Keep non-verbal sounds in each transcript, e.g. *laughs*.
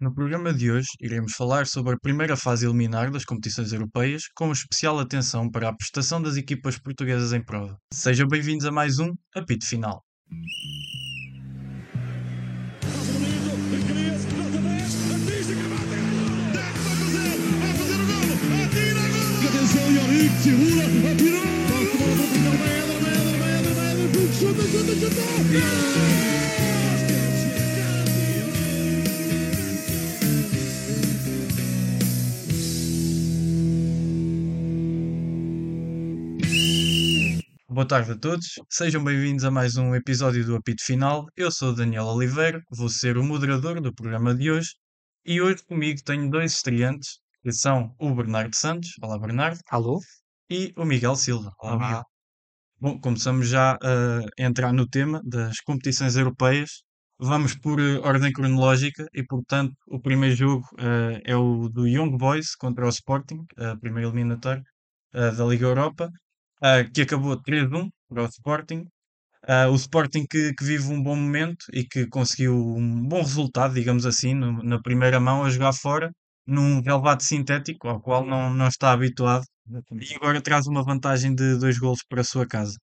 No programa de hoje, iremos falar sobre a primeira fase eliminar das competições europeias, com especial atenção para a prestação das equipas portuguesas em prova. Sejam bem-vindos a mais um Apito Final. Boa tarde a todos, sejam bem-vindos a mais um episódio do Apito Final. Eu sou Daniel Oliveira, vou ser o moderador do programa de hoje e hoje comigo tenho dois estreantes, que são o Bernardo Santos, olá Bernardo, Alô? e o Miguel Silva, olá Olá. Miguel. Bom, começamos já a entrar no tema das competições europeias. Vamos por eh, ordem cronológica e, portanto, o primeiro jogo eh, é o do Young Boys contra o Sporting, a primeira eliminatória eh, da Liga Europa, eh, que acabou 3-1 para o Sporting. Eh, o Sporting que, que vive um bom momento e que conseguiu um bom resultado, digamos assim, no- na primeira mão a jogar fora, num relvado sintético ao qual não, não está habituado e agora traz uma vantagem de dois golos para a sua casa.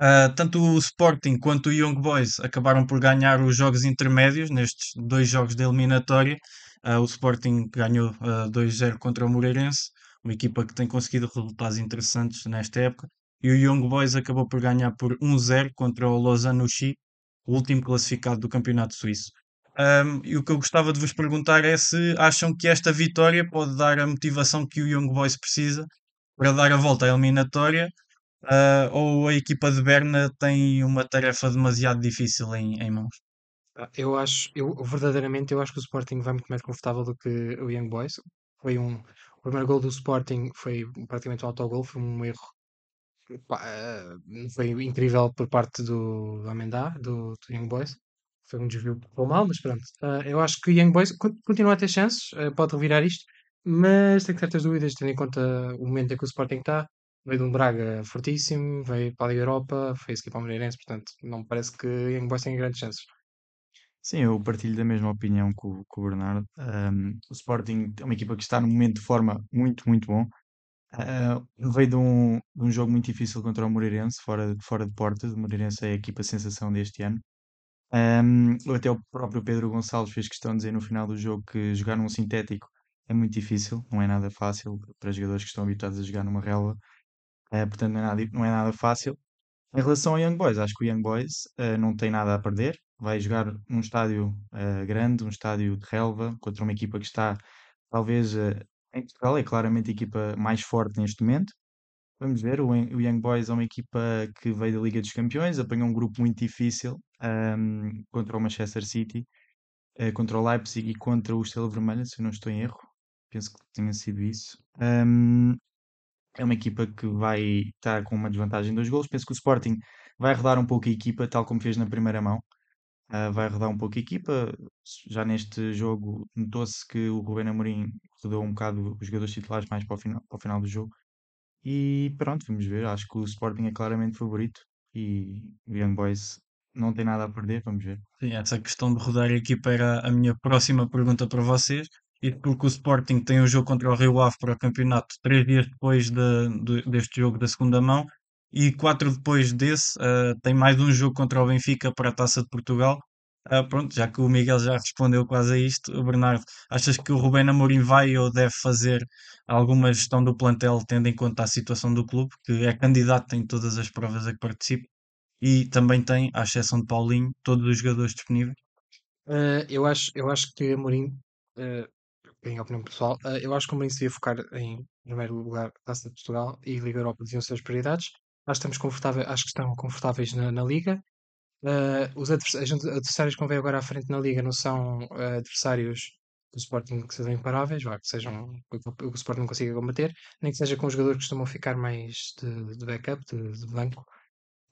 Ah, tanto o Sporting quanto o Young Boys acabaram por ganhar os jogos intermédios nestes dois jogos de eliminatória. Ah, o Sporting ganhou ah, 2-0 contra o Moreirense, uma equipa que tem conseguido resultados interessantes nesta época. E o Young Boys acabou por ganhar por 1-0 contra o Lausanne Uchi, o último classificado do Campeonato Suíço. Ahm, e o que eu gostava de vos perguntar é se acham que esta vitória pode dar a motivação que o Young Boys precisa para dar a volta à eliminatória, ah, ou a equipa de Berna tem uma tarefa demasiado difícil em, em mãos. Ah, Eu acho, eu verdadeiramente eu acho que o Sporting vai muito mais confortável do que o Young Boys. Foi um, primeiro gol do Sporting foi praticamente um autogol, foi um erro. não foi incrível por parte do, Amendá, do, do Young Boys. Foi um desvio ficou mal, mas pronto. Ah, eu acho que Young Boys con- continua a ter chances, ah, pode revirar isto, mas tenho certas dúvidas, tendo em conta o momento em que o Sporting está. Veio de um Braga fortíssimo, veio para a Liga Europa, fez aqui para o Moreirense, portanto, não me parece que Young Boys tenha grandes chances. Sim, eu partilho da mesma opinião que o, o Bernardo. Ahm, o Sporting é uma equipa que está num momento de forma muito, muito bom. Ah, veio de um, de um jogo muito difícil contra o Moreirense, fora, fora de portas. O Moreirense é a equipa sensação deste ano. Ahm, até o próprio Pedro Gonçalves fez questão de dizer no final do jogo que jogar num sintético é muito difícil, não é nada fácil para jogadores que estão habituados a jogar numa relva. Ah, portanto, não é nada, não é nada fácil. Em relação ao Young Boys, acho que o Young Boys eh, não tem nada a perder. Vai jogar num estádio eh, grande, um estádio de relva, contra uma equipa que está, talvez, eh, em Portugal, é claramente a equipa mais forte neste momento. Vamos ver, o, Young- Boys é uma equipa que veio da Liga dos Campeões, apanhou um grupo muito difícil ahm, contra o Manchester City, eh, contra o Leipzig e contra o Estrela Vermelha, se eu não estou em erro. Penso que tenha sido isso. Ahm, é uma equipa que vai estar com uma desvantagem de dois golos. Penso que o Sporting vai rodar um pouco a equipa, tal como fez na primeira mão. Ah, vai rodar um pouco a equipa. Já neste jogo notou-se que o Rubén Amorim rodou um bocado os jogadores titulares mais para o final, para o final do jogo. E pronto, vamos ver. Acho que o Sporting é claramente favorito e o Young Boys não tem nada a perder. Vamos ver. Sim, essa questão de rodar a equipa era a minha próxima pergunta para vocês. E porque o Sporting tem um jogo contra o Rio Ave para o campeonato três dias depois de- de- deste jogo da segunda mão e quatro depois desse ah, tem mais um jogo contra o Benfica para a Taça de Portugal. Ah, pronto, já que o Miguel já respondeu quase a isto, Bernardo, achas que o Rubén Amorim vai ou deve fazer alguma gestão do plantel tendo em conta a situação do clube, que é candidato em todas as provas a que participa e também tem, à exceção de Paulinho, todos os jogadores disponíveis? Uh, eu acho, eu acho que Amorim, uh, em opinião pessoal, uh, eu acho que o Amorim se devia focar em em primeiro lugar Taça de Portugal e Liga Europa deviam ser as prioridades. Acho que estamos confortáveis, acho que estão confortáveis na, na Liga. Uh, os advers- as adversários que ver agora à frente na Liga não são uh, adversários do Sporting que sejam imparáveis, vá, que sejam que o Sporting não consiga combater, nem que seja com jogadores que costumam ficar mais de, de backup, de, de banco.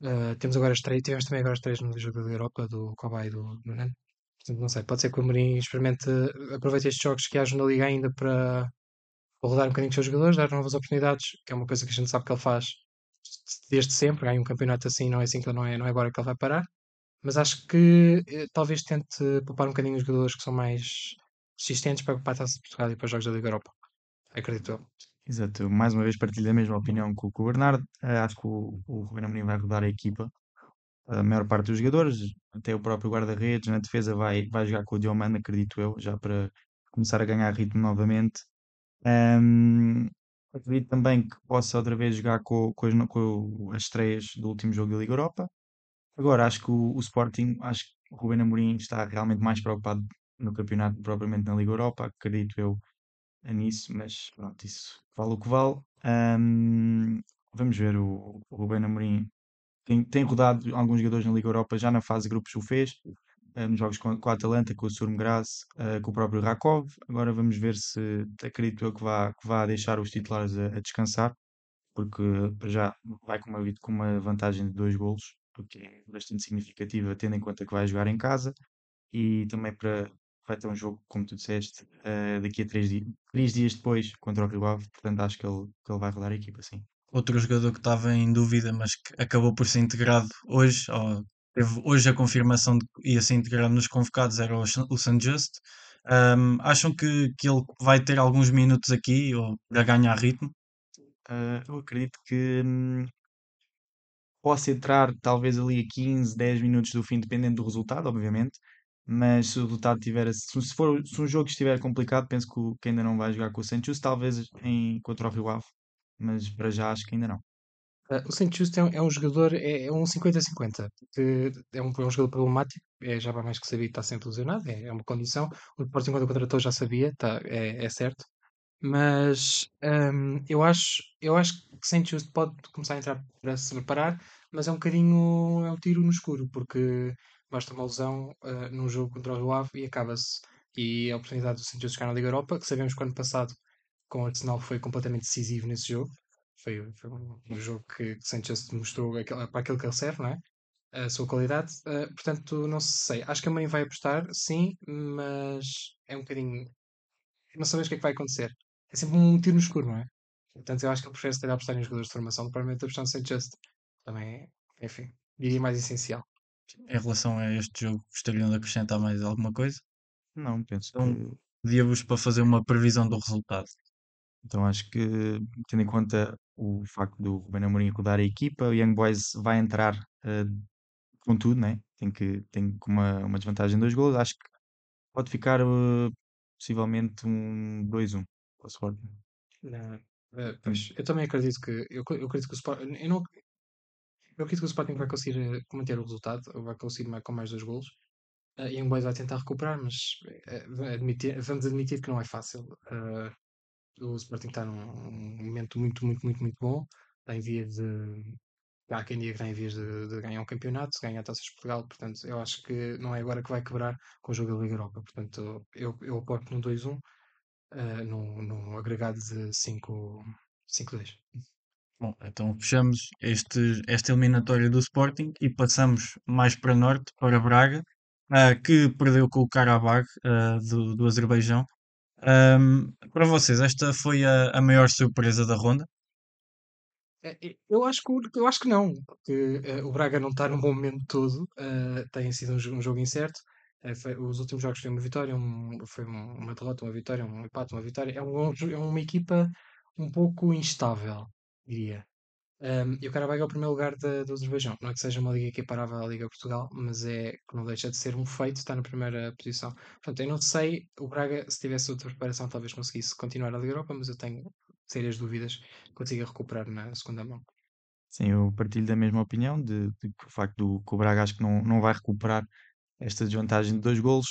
Uh, temos agora as três, tivemos também agora as três no jogo da Europa, do Cobai e do, Nani. Portanto, não sei, pode ser que o Amorim experimente, aproveite estes jogos que hajam na Liga ainda para, rodar um bocadinho os seus jogadores, dar novas oportunidades, que é uma coisa que a gente sabe que ele faz desde sempre. Ganha um campeonato assim, não é assim que não é, não é agora que ele vai parar. Mas acho que eh, talvez tente poupar um bocadinho os jogadores que são mais resistentes para, para a Taça de Portugal e para os jogos da Liga Europa. Acredito eu. Exato, mais uma vez partilho da mesma opinião com, o Bernardo. Eh, acho que o, o Ruben Amorim vai rodar a equipa, a maior parte dos jogadores, até o próprio guarda-redes, na defesa vai, vai jogar com o Diomande, acredito eu, já para começar a ganhar ritmo novamente. Ahm, acredito também que possa outra vez jogar com, com, as, com as estreias do último jogo da Liga Europa. Agora, acho que o, o Sporting, acho que o Ruben Amorim está realmente mais preocupado no campeonato, propriamente na Liga Europa, acredito eu nisso, mas pronto, isso vale o que vale. Ahm, vamos ver, o, o Amorim tem, tem rodado alguns jogadores na Liga Europa, já na fase grupos o fez, nos jogos com, com a Atalanta, com o Sturm Graz, eh, com o próprio Rakov. Agora vamos ver se acredito eu que vá, que vá deixar os titulares a, a descansar, porque já vai com uma, com uma vantagem de dois golos, o que é bastante significativa, tendo em conta que vai jogar em casa e também para vai ter um jogo, como tu disseste, eh, daqui a três, di três dias depois contra o Rio portanto acho que ele, que ele vai rodar a equipa, sim. Outro jogador que estava em dúvida, mas que acabou por ser integrado hoje, ou teve hoje a confirmação de que ia ser integrado nos convocados, era o, o San Just. Ahm, acham que, que ele vai ter alguns minutos aqui ou para ganhar ritmo? Eh, eu acredito que hum, possa entrar talvez ali a 15, 10 minutos do fim, dependendo do resultado, obviamente. Mas se o resultado tiver, se, se for, se um jogo estiver complicado, penso que, que ainda não vai jogar com o Santos, talvez em, contra o Rio Ave, mas para já acho que ainda não. Eh, o Saint Just é, um é um jogador, é, é um 50-50, que é um, é um jogador problemático, é, já vai mais que saber, está sempre lesionado, é, é uma condição. O Sporting, quando o contratou, já sabia, tá, é, é certo. Mas hum, eu acho, eu acho que Saint Just pode começar a entrar para se preparar, mas é um bocadinho, é um tiro no escuro, porque basta uma lesão eh, num jogo contra o Rio Ave e acaba-se. E a oportunidade do Saint Just jogar na Liga Europa, que sabemos que ano passado com o Arsenal foi completamente decisivo nesse jogo. Foi, foi um, jogo que Sanchez mostrou aquele, para aquilo que ele serve, não é? A sua qualidade. Uh, portanto, não sei. Acho que a mãe vai apostar, sim, mas é um bocadinho. Não sabemos o que é que vai acontecer. É sempre um tiro no escuro, não é? Portanto, eu acho que ele prefere se calhar apostar em jogadores de formação, provavelmente apostar no Sanchez. Também, é, enfim, diria mais essencial. Em relação a este jogo, gostariam de acrescentar mais alguma coisa? Não, penso Então, que. pedia-vos para fazer uma previsão do resultado. Então acho que, tendo em conta o facto do Ruben Amorim rodar a equipa, o Young Boys vai entrar eh, com tudo, né? Tem que tem com uma, uma desvantagem de dois gols. Acho que pode ficar eh, possivelmente um 2-1 para o Sporting. Não, uh, pois, eu também acredito que. Eu, eu acredito que o Sporting. Eu, não, eu acredito que o Sporting vai conseguir uh, manter o resultado, ou vai conseguir mais, com mais dois golos. Uh, Young Boys vai tentar recuperar, mas uh, admitir, vamos admitir que não é fácil. Uh, o Sporting está num momento muito, muito, muito, muito bom. Está em vias de. Há quem diga que está em vias de, de ganhar um campeonato, ganhar a Taça de Portugal. Portanto, eu acho que não é agora que vai quebrar com o jogo da Liga Europa. Portanto, eu, eu aporto no 2-1, uh, num, num agregado de 5-2. Bom, então fechamos este, esta eliminatória do Sporting e passamos mais para norte, para Braga, ah, que perdeu com o Karabakh ah, do, do Azerbaijão. Ahm, para vocês, esta foi a, a maior surpresa da ronda? É, é, Eu acho que, eu acho que não, porque eh, o Braga não está num bom momento todo, eh, tem sido um, um jogo incerto. Eh, foi- os últimos jogos foi uma vitória, um- foi um- uma derrota, uma vitória, um empate, uma vitória. É, um- é uma equipa um pouco instável, diria. Um, e o Karabakh é o primeiro lugar da- do Azerbaijão. Não é que seja uma liga equiparável à Liga Portugal, mas é que não deixa de ser um feito estar na primeira posição. Portanto, eu não sei, o Braga, se tivesse outra preparação, talvez conseguisse continuar na Liga Europa, mas eu tenho sérias dúvidas que consiga recuperar na segunda mão. Sim, eu partilho da mesma opinião de, de o facto do que o Braga acho que não, não vai recuperar esta desvantagem de dois golos.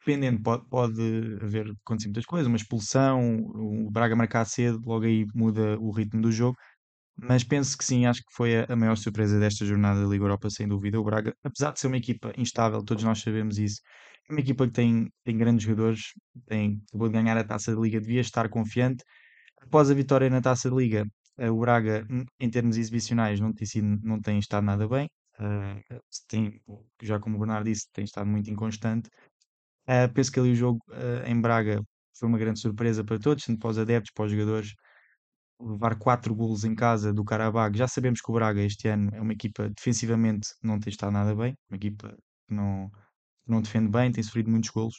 Dependendo, pode, pode haver acontecer muitas coisas, uma expulsão, o Braga marcar cedo, logo aí muda o ritmo do jogo. Mas penso que sim, acho que foi a, maior surpresa desta jornada da Liga Europa, sem dúvida. O Braga, apesar de ser uma equipa instável, todos nós sabemos isso, é uma equipa que tem, tem grandes jogadores, tem, acabou de ganhar a taça da Liga, devia estar confiante. Após a vitória na taça da Liga, eh, o Braga, hum, em termos exibicionais, não tem, sido, não tem estado nada bem. Eh, tem, já como o Bernardo disse, tem estado muito inconstante. Eh, penso que ali o jogo eh, em Braga foi uma grande surpresa para todos, tanto para os adeptos, para os jogadores levar 4 golos em casa do Qarabag. Já sabemos que o Braga este ano é uma equipa defensivamente não tem estado nada bem, uma equipa que não, que não defende bem, tem sofrido muitos golos.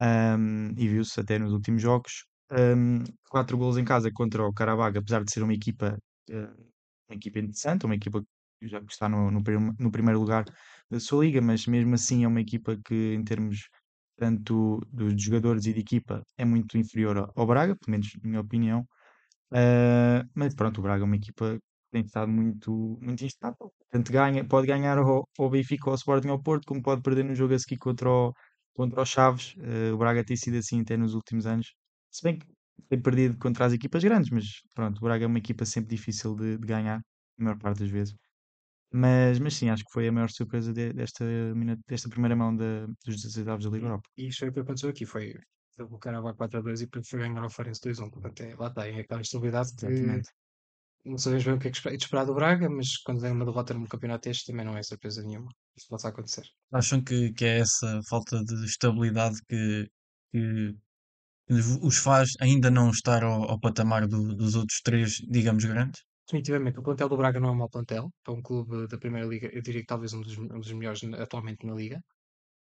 Um, e viu-se até nos últimos jogos. Um, quatro golos em casa contra o Qarabag, apesar de ser uma equipa, uh, uma equipa interessante, uma equipa que já está no, no, no, primeiro lugar da sua liga, mas mesmo assim é uma equipa que, em termos tanto dos jogadores e de equipa, é muito inferior ao Braga, pelo menos na minha opinião. Uh, mas pronto, o Braga é uma equipa que tem estado muito, muito instável. Tanto ganha, pode ganhar ao, ao Benfica ou ao Sporting ao Porto, como pode perder no jogo a seguir contra o, contra os Chaves. Uh, o Braga tem sido assim até nos últimos anos. Se bem que tem perdido contra as equipas grandes, mas pronto, o Braga é uma equipa sempre difícil de, de ganhar, a maior parte das vezes. Mas, mas sim, acho que foi a maior surpresa de, desta, desta primeira mão dos 16 avos da Liga Europa. E isto foi o que aconteceu aqui, foi o Carabao 4 a 2 e foi ganhar ao Farense 2 1. Portanto, é, lá está, é aquela estabilidade que Exatamente. não sabemos bem o que é que esperar do Braga, mas quando vem uma derrota no campeonato este também não é surpresa nenhuma. Isso pode acontecer. Acham que, que é essa falta de estabilidade que, que os faz ainda não estar ao, ao patamar do, dos outros três, digamos, grandes? Definitivamente, o plantel do Braga não é um mau plantel. Para um clube da Primeira Liga, eu diria que talvez um dos, um dos melhores atualmente na Liga.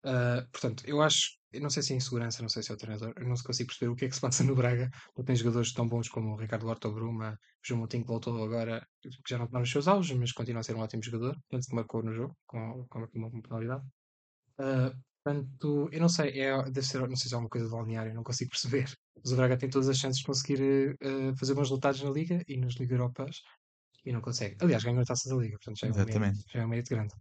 Uh, portanto, eu acho, eu não sei se é insegurança, não sei se é o treinador, eu não consigo perceber o que é que se passa no Braga. Não tem jogadores tão bons como o Ricardo Horta Bruma, o João Moutinho que voltou agora, que já não está nos seus auges, mas continua a ser um ótimo jogador, tanto que marcou no jogo, com, com uma penalidade. Uh, portanto, eu não sei, é, deve ser, não sei se é uma coisa de balneário, não consigo *laughs* perceber. Mas o Braga tem todas as chances de conseguir uh, fazer bons resultados na Liga e nas Liga Europas e não consegue. Aliás, ganhou a taça da Liga, portanto já é, um já é um mérito grande.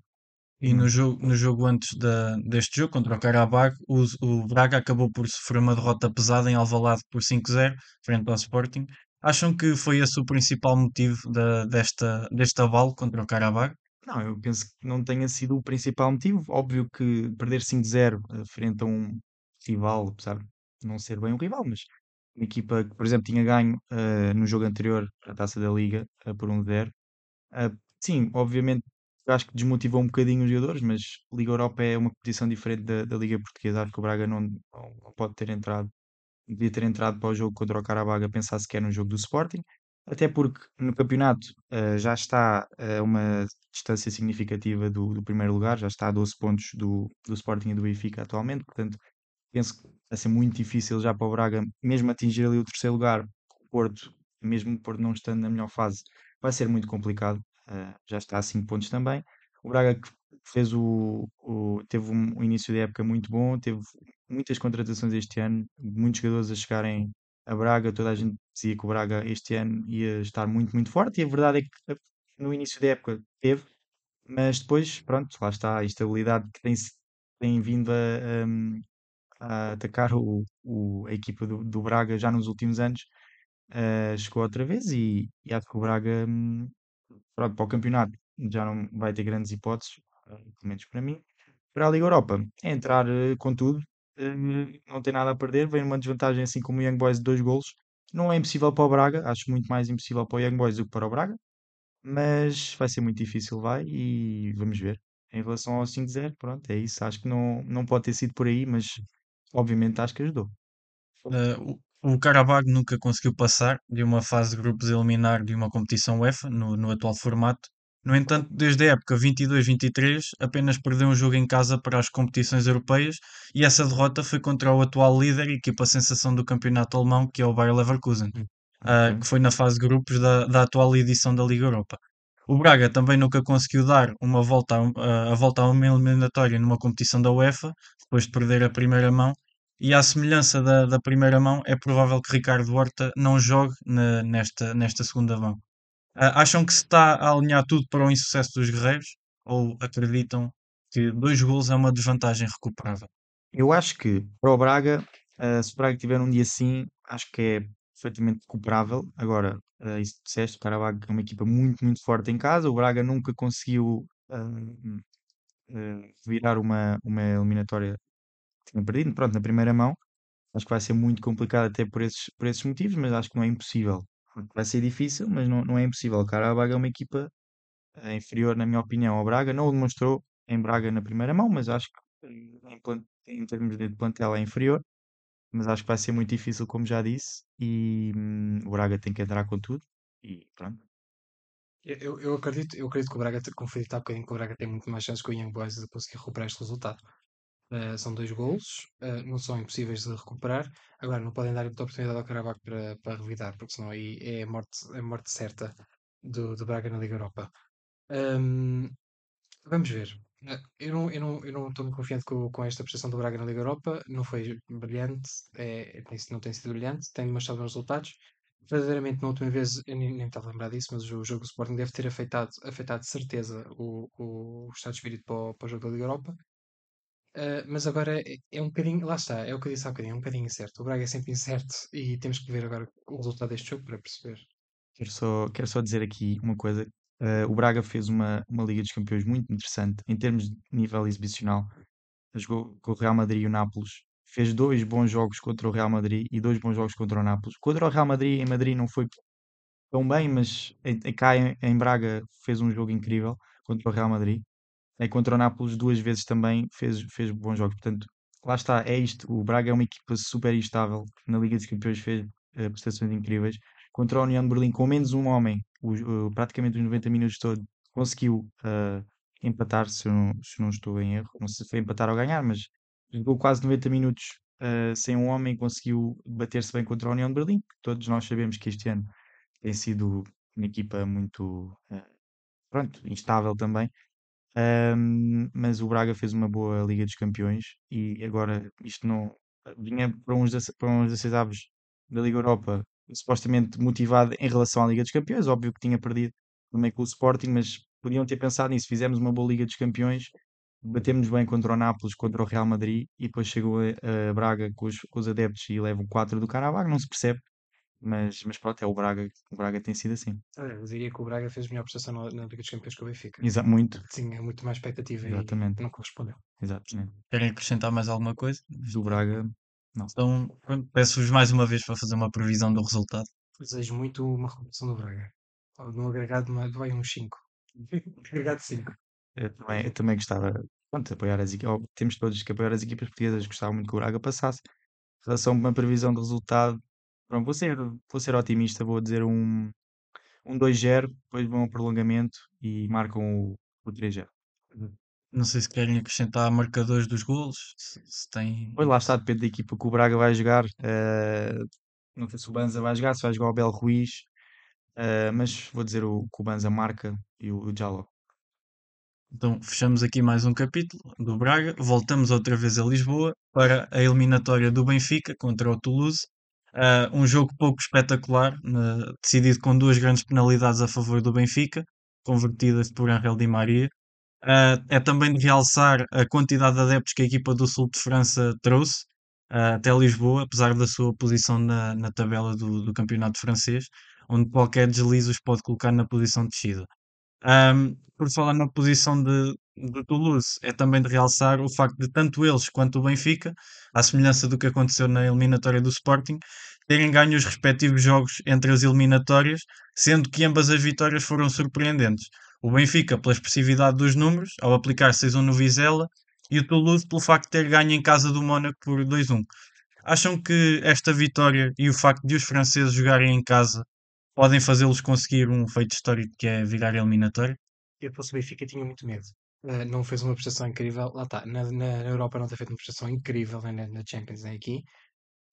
E no jogo, no jogo antes da, deste jogo, contra o Karabakh, o, o Braga acabou por sofrer uma derrota pesada em Alvalade por 5-0, frente ao Sporting. Acham que foi esse o principal motivo da, desta, deste avalo contra o Karabakh? Não, eu penso que não tenha sido o principal motivo. Óbvio que perder 5-0 eh, frente a um rival, apesar de não ser bem um rival, mas uma equipa que, por exemplo, tinha ganho uh, no jogo anterior a taça da Liga uh, por 1-0. Uh, sim, obviamente acho que desmotivou um bocadinho os jogadores, mas Liga Europa é uma competição diferente da, da Liga Portuguesa. Acho que o Braga não, não, pode ter entrado, devia ter entrado para o jogo contra o Carabag a pensar sequer no jogo do Sporting, até porque no campeonato uh, já está a uh, uma distância significativa do, do, primeiro lugar, já está a 12 pontos do, do Sporting e do Benfica atualmente, portanto penso que vai ser muito difícil já para o Braga, mesmo atingir ali o terceiro lugar, o Porto, mesmo o Porto não estando na melhor fase, vai ser muito complicado já está a 5 pontos também. O Braga que fez o, o teve um, um, início de época muito bom, teve muitas contratações este ano, muitos jogadores a chegarem a Braga, toda a gente dizia que o Braga este ano ia estar muito, muito forte, e a verdade é que no início da época teve, mas depois, pronto, lá está a instabilidade que tem, tem vindo a, a, a atacar o, o, a equipa do, do, Braga já nos últimos anos, uh, chegou outra vez e, e acho que o Braga hum, pronto, para o campeonato já não vai ter grandes hipóteses, eh, pelo menos para mim. Para a Liga Europa, é entrar uh, com tudo, uh, não tem nada a perder, vem uma desvantagem assim como o Young Boys de dois golos. Não é impossível para o Braga, acho muito mais impossível para o Young Boys do que para o Braga, mas vai ser muito difícil, vai, e vamos ver. Em relação ao 5-0, pronto, é isso. Acho que não, não pode ter sido por aí, mas obviamente acho que ajudou. Uh, o Karabag nunca conseguiu passar de uma fase de grupos eliminar de uma competição UEFA no, no atual formato. No entanto, desde a época 22-23, apenas perdeu um jogo em casa para as competições europeias e essa derrota foi contra o atual líder e equipa sensação do campeonato alemão, que é o Bayer Leverkusen, uh, que foi na fase de grupos da, da atual edição da Liga Europa. O Braga também nunca conseguiu dar uma volta a, a volta a uma eliminatória numa competição da UEFA, depois de perder a primeira mão, e à semelhança da, da primeira mão, é provável que Ricardo Horta não jogue na, nesta, nesta segunda mão. Uh, acham que se está a alinhar tudo para o insucesso dos guerreiros? Ou acreditam que dois gols é uma desvantagem recuperável? Eu acho que para o Braga, uh, se o Braga tiver um dia assim, acho que é perfeitamente recuperável. Agora, uh, isso disseste, o Carabag é uma equipa muito, muito forte em casa. O Braga nunca conseguiu uh, virar uma, uma eliminatória tinha perdido, pronto, na primeira mão. Acho que vai ser muito complicado até por esses, por esses motivos, mas acho que não é impossível. Vai ser difícil, mas não, não é impossível. O Carabag é uma equipa uh, inferior, na minha opinião, ao Braga. Não o demonstrou em Braga na primeira mão, mas acho que em, em termos de plantel é inferior. mas acho que vai ser muito difícil, como já disse, e hum, o Braga tem que entrar com tudo. E pronto. Eu, eu, acredito, eu acredito que o Braga, como foi dito há bocadinho, que o Braga tem muito mais chances que o Young Boys de conseguir recuperar este resultado. Uh, são dois golos, uh, não são impossíveis de recuperar. Agora, não podem dar muita oportunidade ao Carabaco para, para revidar, porque senão aí é a morte, a morte certa do, do Braga na Liga Europa. Um, vamos ver. Uh, Eu não, eu não, eu não estou muito confiante com, com esta prestação do Braga na Liga Europa. Não foi brilhante, é, tem- não tem sido brilhante, tem demonstrado bons resultados. Verdadeiramente, na última vez, eu nem, nem estava a lembrar disso, mas o jogo do Sporting deve ter afetado, afetado de certeza o, o, o estado de espírito para o, para o jogo da Liga Europa. Uh, mas agora é, é um bocadinho, lá está, é o que eu disse há bocadinho, é um bocadinho incerto. O Braga é sempre incerto e temos que ver agora o resultado deste jogo para perceber. Quero só, quero só dizer aqui uma coisa. Eh, o Braga fez uma, uma Liga dos Campeões muito interessante em termos de nível exibicional. Jogou com o Real Madrid e o Nápoles. Fez dois bons jogos contra o Real Madrid e dois bons jogos contra o Nápoles. Contra o Real Madrid, em Madrid não foi tão bem, mas cá em, em Braga fez um jogo incrível contra o Real Madrid. E contra o Nápoles duas vezes também fez, fez bons jogos. Portanto, lá está, é isto. O Braga é uma equipa super instável. Na Liga dos Campeões fez eh, prestações incríveis. Contra a União de Berlim, com menos um homem, praticamente os 90 minutos todos, conseguiu eh, empatar, se não, se não estou em erro. Não sei se foi empatar ou ganhar, mas jogou quase 90 minutos eh, sem um homem conseguiu bater-se bem contra a União de Berlim. Todos nós sabemos que este ano tem sido uma equipa muito, pronto, instável também. Ahm, mas o Braga fez uma boa Liga dos Campeões e agora isto não vinha para uns, para uns 16 avos da Liga Europa, supostamente motivado em relação à Liga dos Campeões. Óbvio que tinha perdido também com o Sporting, mas podiam ter pensado nisso. Fizemos uma boa Liga dos Campeões, batemos bem contra o Nápoles, contra o Real Madrid e depois chegou a, a Braga com os, com os adeptos e leva o 4 do Carabao. Não se percebe, mas, mas pronto, é o Braga. O Braga tem sido assim. Olha, eu diria que o Braga fez melhor prestação na, na Liga dos Campeões que o Benfica. Exa muito, Tinha muito mais expectativa Exatamente. e não correspondeu. exatamente. Querem acrescentar mais alguma coisa? Do Braga, não. Então, peço-vos mais uma vez para fazer uma previsão do resultado. Desejo muito uma recuperação do Braga. No agregado vai uns *laughs* 5. agregado 5. Eu também, eu também gostava, pronto, de apoiar as equipas. Temos todos que apoiar as equipas portuguesas. Gostava muito que o Braga passasse. Em relação a uma previsão de resultado, pronto, vou ser, vou ser otimista. Vou dizer um, um 2-0. Depois vão ao prolongamento e marcam o, o 3-0. Não sei se querem acrescentar marcadores dos golos, se, se tem. Pois lá está, depende da equipa que o Braga vai jogar. eh, não sei se o Banza vai jogar, se vai jogar o Abel Ruiz. eh, mas vou dizer o, que o Banza marca e o, o Jaló. Então, fechamos aqui mais um capítulo do Braga. Voltamos outra vez a Lisboa para a eliminatória do Benfica contra o Toulouse. Ah, um jogo pouco espetacular, na- decidido com duas grandes penalidades a favor do Benfica, convertidas por Angel Di Maria. Ah, é também de realçar a quantidade de adeptos que a equipa do Sul de França trouxe ah, até Lisboa, apesar da sua posição na, na tabela do, do campeonato francês, onde qualquer deslize os pode colocar na posição de descida. Ahm, por falar na posição de, de Toulouse, é também de realçar o facto de tanto eles quanto o Benfica, à semelhança do que aconteceu na eliminatória do Sporting, terem ganho os respectivos jogos entre as eliminatórias, sendo que ambas as vitórias foram surpreendentes. O Benfica pela expressividade dos números, ao aplicar 6-1 no Vizela, e o Toulouse pelo facto de ter ganho em casa do Mónaco por 2-1. Acham que esta vitória e o facto de os franceses jogarem em casa podem fazê-los conseguir um feito histórico que é virar a eliminatória? Eu, fosse o Benfica, tinha muito medo. Uh, não fez uma prestação incrível. Lá está. Na, na, Europa não tem feito uma prestação incrível, nem na, Champions, nem aqui.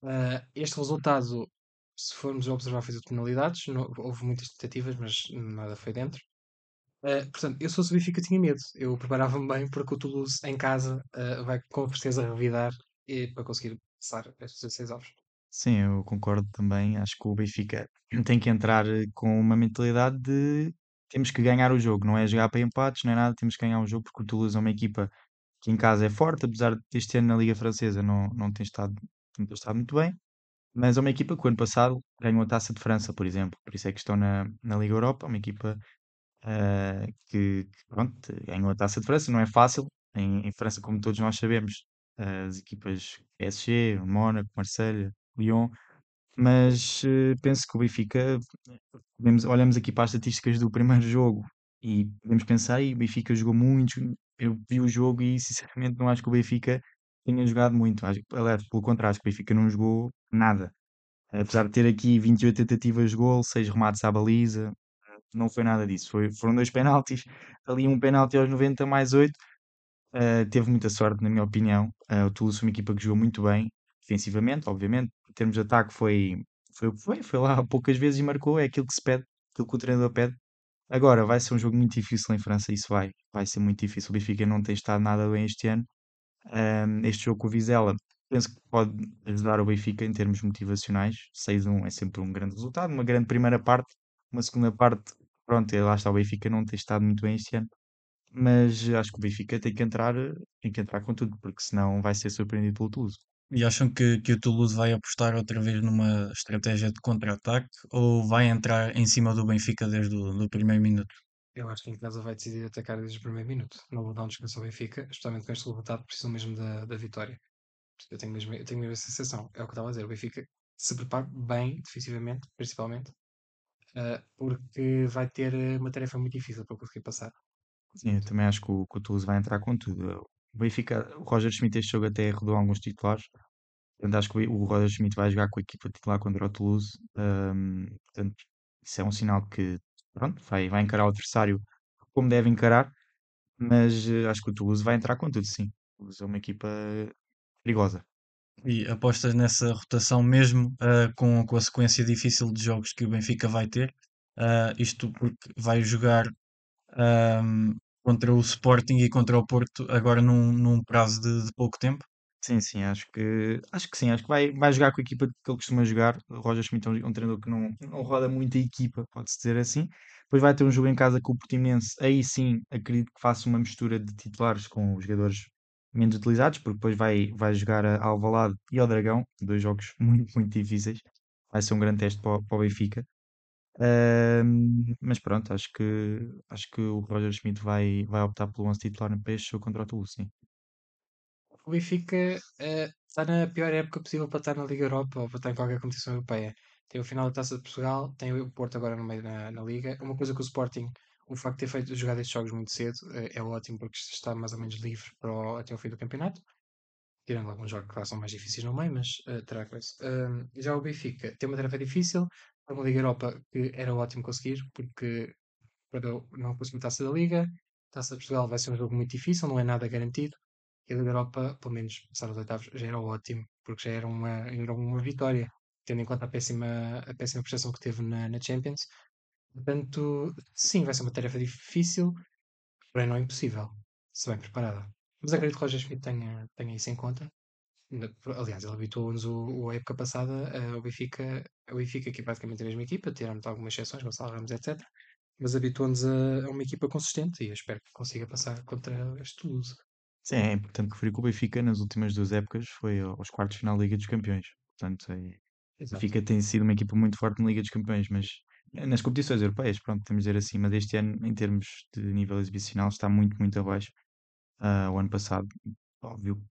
Uh, este resultado, se formos observar, fez de penalidades. Não, houve muitas tentativas, mas nada foi dentro. Uh, portanto, eu fosse o Benfica tinha medo. Eu preparava-me bem porque o Toulouse em casa vai com certeza revidar e, para conseguir passar estes 16 ovos. Sim, eu concordo também. Acho que o Benfica tem que entrar com uma mentalidade de temos que ganhar o jogo, não é jogar para empates, é nada, temos que ganhar o jogo porque o Toulouse é uma equipa que em casa é forte, apesar de este ano na Liga Francesa não, não tem estado, não tem estado muito bem, mas é uma equipa que o ano passado ganhou a Taça de França, por exemplo, por isso é que estão na, na Liga Europa, uma equipa ah, que, que, pronto, ganhou a Taça de França, não é fácil, em, em França, como todos nós sabemos, as equipas PSG, Mónaco, Marselha, Lyon, mas eh, penso que o Benfica, podemos, olhamos aqui para as estatísticas do primeiro jogo e podemos pensar, e o Benfica jogou muito, eu vi o jogo e sinceramente não acho que o Benfica tenha jogado muito. Acho, aliás, pelo contrário, acho que o Benfica não jogou nada. Apesar de ter aqui 28 tentativas de gol, 6 remates à baliza, não foi nada disso. Foi, foram dois penaltis, ali um penalti aos 90 mais 8. Uh, teve muita sorte, na minha opinião. Uh, o Toulouse foi uma equipa que jogou muito bem, defensivamente, obviamente. Em termos de ataque, foi, foi o que foi. Foi lá *laughs* poucas vezes e marcou. É aquilo que se pede, aquilo que o treinador pede. Agora, vai ser um jogo muito difícil em França, isso vai. Vai ser muito difícil. O Benfica não tem estado nada bem este ano. Um, este jogo com o Vizela, penso que pode ajudar o Benfica em termos motivacionais. 6-1 é sempre um grande resultado. Uma grande primeira parte, uma segunda parte, pronto, lá está o Benfica não tem estado muito bem este ano. Mas acho que o Benfica tem que entrar, tem que entrar com tudo, porque senão vai ser surpreendido pelo Toulouse. E acham que, que o Toulouse vai apostar outra vez numa estratégia de contra-ataque ou vai entrar em cima do Benfica desde o do primeiro minuto? Eu acho que em casa vai decidir atacar desde o primeiro minuto. Não vou dar um descanso ao Benfica, especialmente com este resultado, precisam mesmo da, da vitória. Eu tenho, mesmo, eu tenho mesmo a sensação, é o que eu estava a dizer. O Benfica se prepara bem, defensivamente, principalmente, uh, porque vai ter uma tarefa muito difícil para conseguir passar. Sim, eu também acho que o, que o Toulouse vai entrar com tudo. O Benfica, o Roger Schmidt este jogo até rodou alguns titulares. Portanto, acho que o Roger Schmidt vai jogar com a equipa titular contra o Toulouse. Um, portanto, isso é um sinal que pronto, vai, vai encarar o adversário como deve encarar. Mas uh, acho que o Toulouse vai entrar com tudo, sim. Toulouse é uma equipa perigosa. E apostas nessa rotação mesmo uh, com, com a sequência difícil de jogos que o Benfica vai ter? Uh, isto porque vai jogar um, contra o Sporting e contra o Porto agora num, num prazo de, de, pouco tempo? Sim, sim, acho que acho que sim, acho que vai, vai jogar com a equipa que ele costuma jogar. O Roger Schmidt é um, um treinador que não, não roda muito a equipa, pode-se dizer assim. Depois vai ter um jogo em casa com o Portimonense. Aí sim, acredito que faça uma mistura de titulares com os jogadores menos utilizados, porque depois vai, vai jogar a Alvalade e ao Dragão, dois jogos *laughs* muito, muito difíceis. Vai ser um grande teste para, para o Benfica. Mas pronto, acho que, acho que o Roger Schmidt vai, vai optar pelo 11 titular no peixe ou contra o Toulouse, sim. O Benfica está na pior época possível para estar na Liga Europa ou para estar em qualquer competição europeia. Tem o final da Taça de Portugal, tem o Porto agora no meio na, na Liga. Uma coisa que o Sporting, o facto de ter feito jogar estes jogos muito cedo, uh, é ótimo porque está mais ou menos livre para o, até o fim do campeonato. Tirando alguns jogos que são mais difíceis no meio, mas uh, terá coisa. já o Benfica tem uma tarefa difícil, a uma Liga Europa que era ótimo conseguir, porque para não conseguir taça da Liga, taça de Portugal vai ser um jogo muito difícil, não é nada garantido. E a Liga Europa, pelo menos passar os oitavos, já era ótimo, porque já era uma, era uma vitória, tendo em conta a péssima, a péssima prestação que teve na, na Champions. Portanto, sim, vai ser uma tarefa difícil, porém não impossível, se bem preparada. Mas acredito que o Roger Schmidt tenha, tenha isso em conta Aliás, ele habituou-nos o, o, a época passada ao Benfica, o Benfica que é praticamente a mesma equipa, tirando algumas exceções, Gonçalo Ramos, etc. Mas habituou-nos a, a, uma equipa consistente e eu espero que consiga passar contra este Toulouse. Sim, é importante referir que o Benfica nas últimas duas épocas foi aos quartos de final da Liga dos Campeões. Portanto, é, o Benfica tem sido uma equipa muito forte na Liga dos Campeões, mas nas competições europeias, pronto, temos de dizer assim, mas este ano, em termos de nível exibicional, está muito, muito abaixo. Uh, o ano passado, óbvio,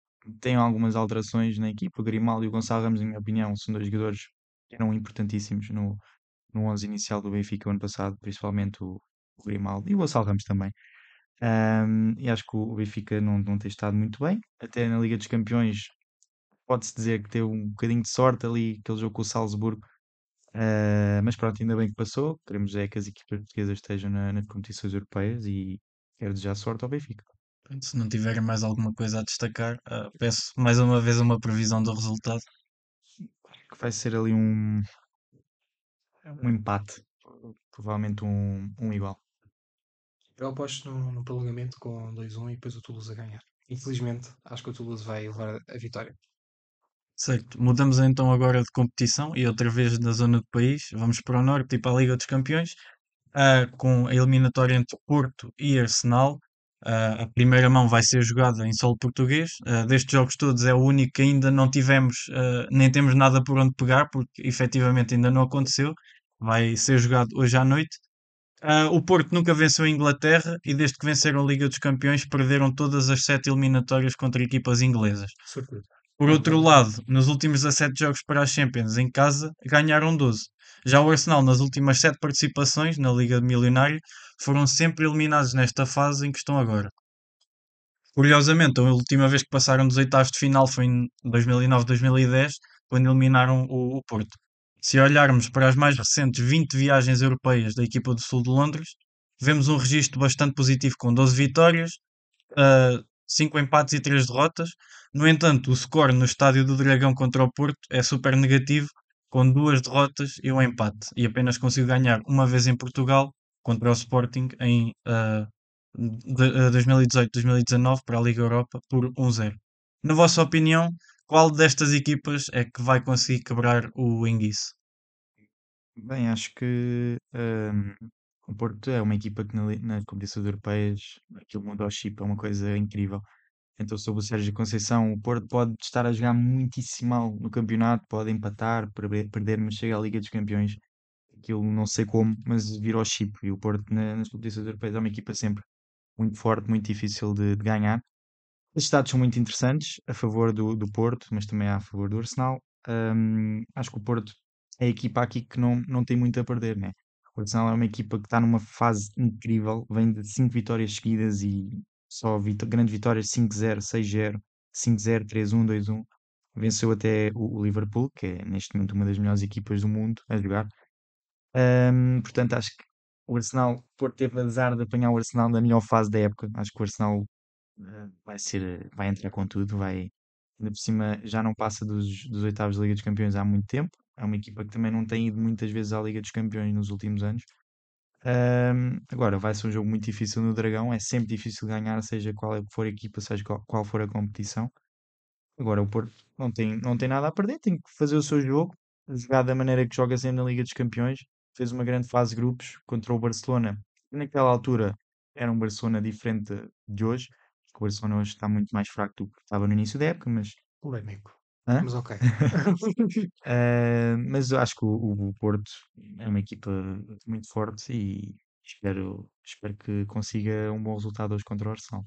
tem algumas alterações na equipa. O Grimaldo e o Gonçalo Ramos, na minha opinião, são dois jogadores que eram importantíssimos no, no 11 inicial do Benfica o ano passado, principalmente o, o Grimaldo e o Gonçalo Ramos também. Um, e acho que o Benfica não, não tem estado muito bem. Até na Liga dos Campeões, pode-se dizer que teve um bocadinho de sorte ali, aquele jogo com o Salzburgo. Uh, mas pronto, ainda bem que passou. Queremos é que as equipas portuguesas estejam na, nas competições europeias e quero desejar sorte ao Benfica. Se não tiverem mais alguma coisa a destacar, uh, peço mais uma vez uma previsão do resultado. Que vai ser ali um, um empate, provavelmente um, um igual. Eu aposto no, no prolongamento com 2-1 e depois o Toulouse a ganhar. Infelizmente, acho que o Toulouse vai levar a vitória. Certo, mudamos então agora de competição e outra vez na zona do país. Vamos para o norte e para a Liga dos Campeões, uh, com a eliminatória entre Porto e Arsenal. Uh, a primeira mão vai ser jogada em solo português. Uh, destes jogos todos é o único que ainda não tivemos, uh, nem temos nada por onde pegar, porque efetivamente ainda não aconteceu. Vai ser jogado hoje à noite. o Porto nunca venceu a Inglaterra e desde que venceram a Liga dos Campeões perderam todas as sete eliminatórias contra equipas inglesas. Por outro lado, nos últimos 17 jogos para as Champions em casa, ganharam 12. Já o Arsenal, nas últimas 7 participações na Liga Milionária, foram sempre eliminados nesta fase em que estão agora. Curiosamente, a última vez que passaram dos oitavos de final foi em 2009-2010, quando eliminaram o, o Porto. Se olharmos para as mais recentes 20 viagens europeias da equipa do Sul de Londres, vemos um registro bastante positivo com 12 vitórias, uh, 5 empates e 3 derrotas. No entanto, o score no estádio do Dragão contra o Porto é super negativo, com duas derrotas e um empate, e apenas conseguiu ganhar uma vez em Portugal contra o Sporting em uh, 2018-2019 para a Liga Europa por 1-0. Na vossa opinião, qual destas equipas é que vai conseguir quebrar o Enguice? Bem, acho que hum, o Porto é uma equipa que na, nas competições europeias aquilo muda ao chip, é uma coisa incrível. Então, sob o Sérgio Conceição, o Porto pode estar a jogar muitíssimo mal no campeonato, pode empatar, perder, mas chega à Liga dos Campeões. Aquilo não sei como, mas vira ao chip. E o Porto na, nas competições europeias é uma equipa sempre muito forte, muito difícil de, de ganhar. Os estados são muito interessantes a favor do, do Porto, mas também a favor do Arsenal. Um, acho que o Porto é a equipa aqui que não, não tem muito a perder, né? O Arsenal é uma equipa que está numa fase incrível, vem de 5 vitórias seguidas e só vit grandes vitórias 5-0, 6-0, 5-0, 3-1, 2-1. Venceu até o, o, Liverpool, que é neste momento uma das melhores equipas do mundo a jogar. Um, portanto, acho que o Arsenal, por teve azar de apanhar o Arsenal na melhor fase da época. Acho que o Arsenal uh, vai ser, vai entrar com tudo, vai ainda por cima já não passa dos, dos oitavos da Liga dos Campeões há muito tempo. É uma equipa que também não tem ido muitas vezes à Liga dos Campeões nos últimos anos. Um, agora, vai ser um jogo muito difícil no Dragão. É sempre difícil ganhar, seja qual é for a equipa, seja qual, for a competição. Agora, o Porto não tem, não tem nada a perder, tem que fazer o seu jogo, jogar da maneira que joga sempre na Liga dos Campeões. Fez uma grande fase de grupos contra o Barcelona. Naquela altura era um Barcelona diferente de hoje. O Barcelona hoje está muito mais fraco do que estava no início da época, mas. Polémico. Hã? Mas ok. uh, *laughs* *laughs* mas eu acho que o, o, Porto é uma equipa muito forte e espero, espero que consiga um bom resultado hoje contra o Arsenal.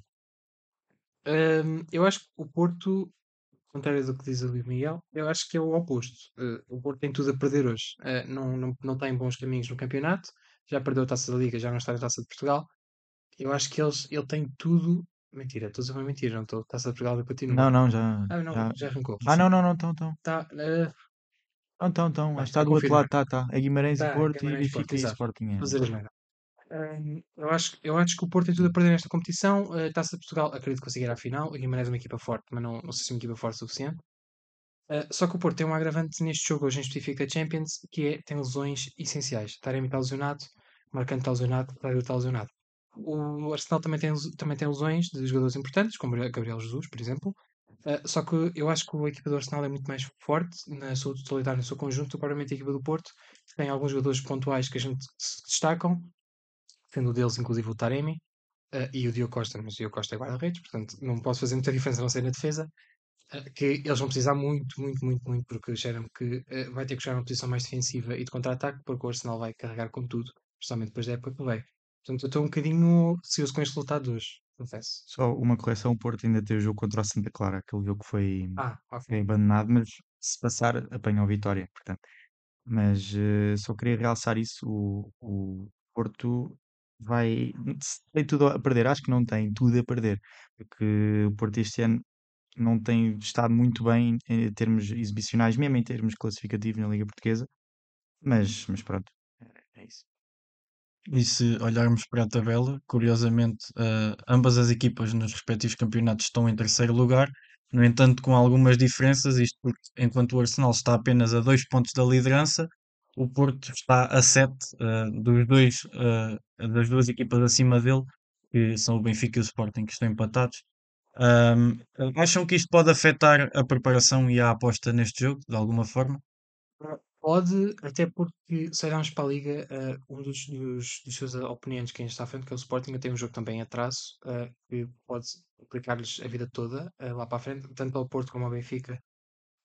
Um, eu acho que o Porto, contrário do que diz o Miguel, eu acho que é o oposto. Uh, o Porto tem tudo a perder hoje. Uh, não, não, não tem bons caminhos no campeonato, já perdeu a taça da Liga, já não está na taça de Portugal. Eu acho que eles, ele tem tudo Mentira, estou a dizer uma mentira, não estou. Está-se a pegar e continua. Não, não, já. Ah, não, já, já arrancou. Ah, não, não, não, estão, estão. Tá, uh... Não, estão. Acho que está do outro lado, está, está. É Guimarães tá, e Porto Guimarães e Benfica e Sporting. É. Fazer as Uh, eu, acho, eu acho que o Porto tem tudo a perder nesta competição. Uh, Taça de Portugal, acredito que conseguirá a final. O Guimarães é uma equipa forte, mas não, não sei se é uma equipa forte o suficiente. Uh, só que o Porto tem um agravante neste jogo, hoje em específico da Champions, que é tem lesões essenciais. Taremi está lesionado, Marcante está lesionado, Claudio está lesionado. O Arsenal também tem, também tem lesões de jogadores importantes, como Gabriel Jesus, por exemplo. Uh, só que eu acho que a equipa do Arsenal é muito mais forte na sua totalidade, no seu conjunto, do que provavelmente a equipa do Porto. Tem alguns jogadores pontuais que a gente se destacam, sendo deles inclusive o Taremi uh, e o Diogo Costa, mas o Diogo Costa é guarda-redes, portanto não posso fazer muita diferença não ser na defesa. Uh, que eles vão precisar muito, muito, muito, muito, porque disseram que vai ter que jogar uma posição mais defensiva e de contra-ataque, porque o Arsenal vai carregar com tudo, principalmente depois da época que veio. Portanto, eu estou um bocadinho receoso com este resultado hoje, confesso. Só uma correção: o Porto ainda tem o jogo contra o Santa Clara, aquele jogo que foi, ah, foi abandonado, mas se passar, apanha a vitória. Portanto. Mas uh, só queria realçar isso: o, o Porto vai. Tem tudo a perder, acho que não tem tudo a perder, porque o Porto este ano não tem estado muito bem em termos exibicionais, mesmo em termos classificativos na Liga Portuguesa. Mas, mas pronto, é, é isso. E se olharmos para a tabela, curiosamente, uh, ambas as equipas nos respectivos campeonatos estão em terceiro lugar, no entanto, com algumas diferenças, isto porque enquanto o Arsenal está apenas a dois pontos da liderança, o Porto está a sete uh, dos dois, uh, das duas equipas acima dele, que são o Benfica e o Sporting, que estão empatados. Um, acham que isto pode afetar a preparação e a aposta neste jogo, de alguma forma? Pode, até porque se olharmos para a Liga, uh, um dos, dos, dos, seus oponentes que está à frente, que é o Sporting, tem um jogo também em atraso, uh, que pode aplicar-lhes a vida toda uh, lá para a frente, tanto para o Porto como ao Benfica.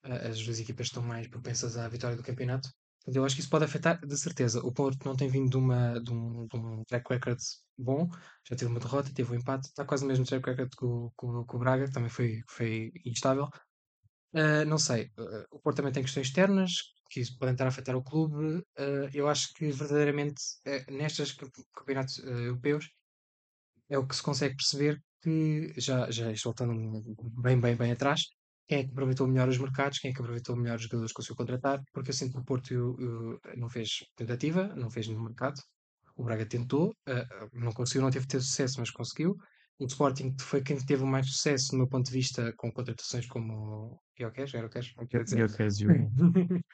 as duas equipas estão mais propensas à vitória do campeonato. Portanto, eu acho que isso pode afetar, de certeza. O Porto não tem vindo de, uma, de, um, de um track record bom, já teve uma derrota, teve um empate, está quase o mesmo track record que o, o, Braga, que também foi, foi instável. não sei, o Porto também tem questões externas, que isso podem estar a afetar o clube. Uh, eu acho que verdadeiramente uh, nestes campeonatos uh, europeus é o que se consegue perceber que, já, já voltando bem, bem, bem atrás, quem é que aproveitou melhor os mercados, quem é que aproveitou melhor os jogadores que conseguiu contratar, porque eu sinto que o Porto eu- eu não fez tentativa, não fez no mercado. O Braga tentou, eh, não conseguiu, não teve ter sucesso, mas conseguiu. O Sporting foi quem teve mais sucesso, no meu ponto de vista, com contratações como o Guioqueres, era o dizer. Eu quero dizer, *laughs*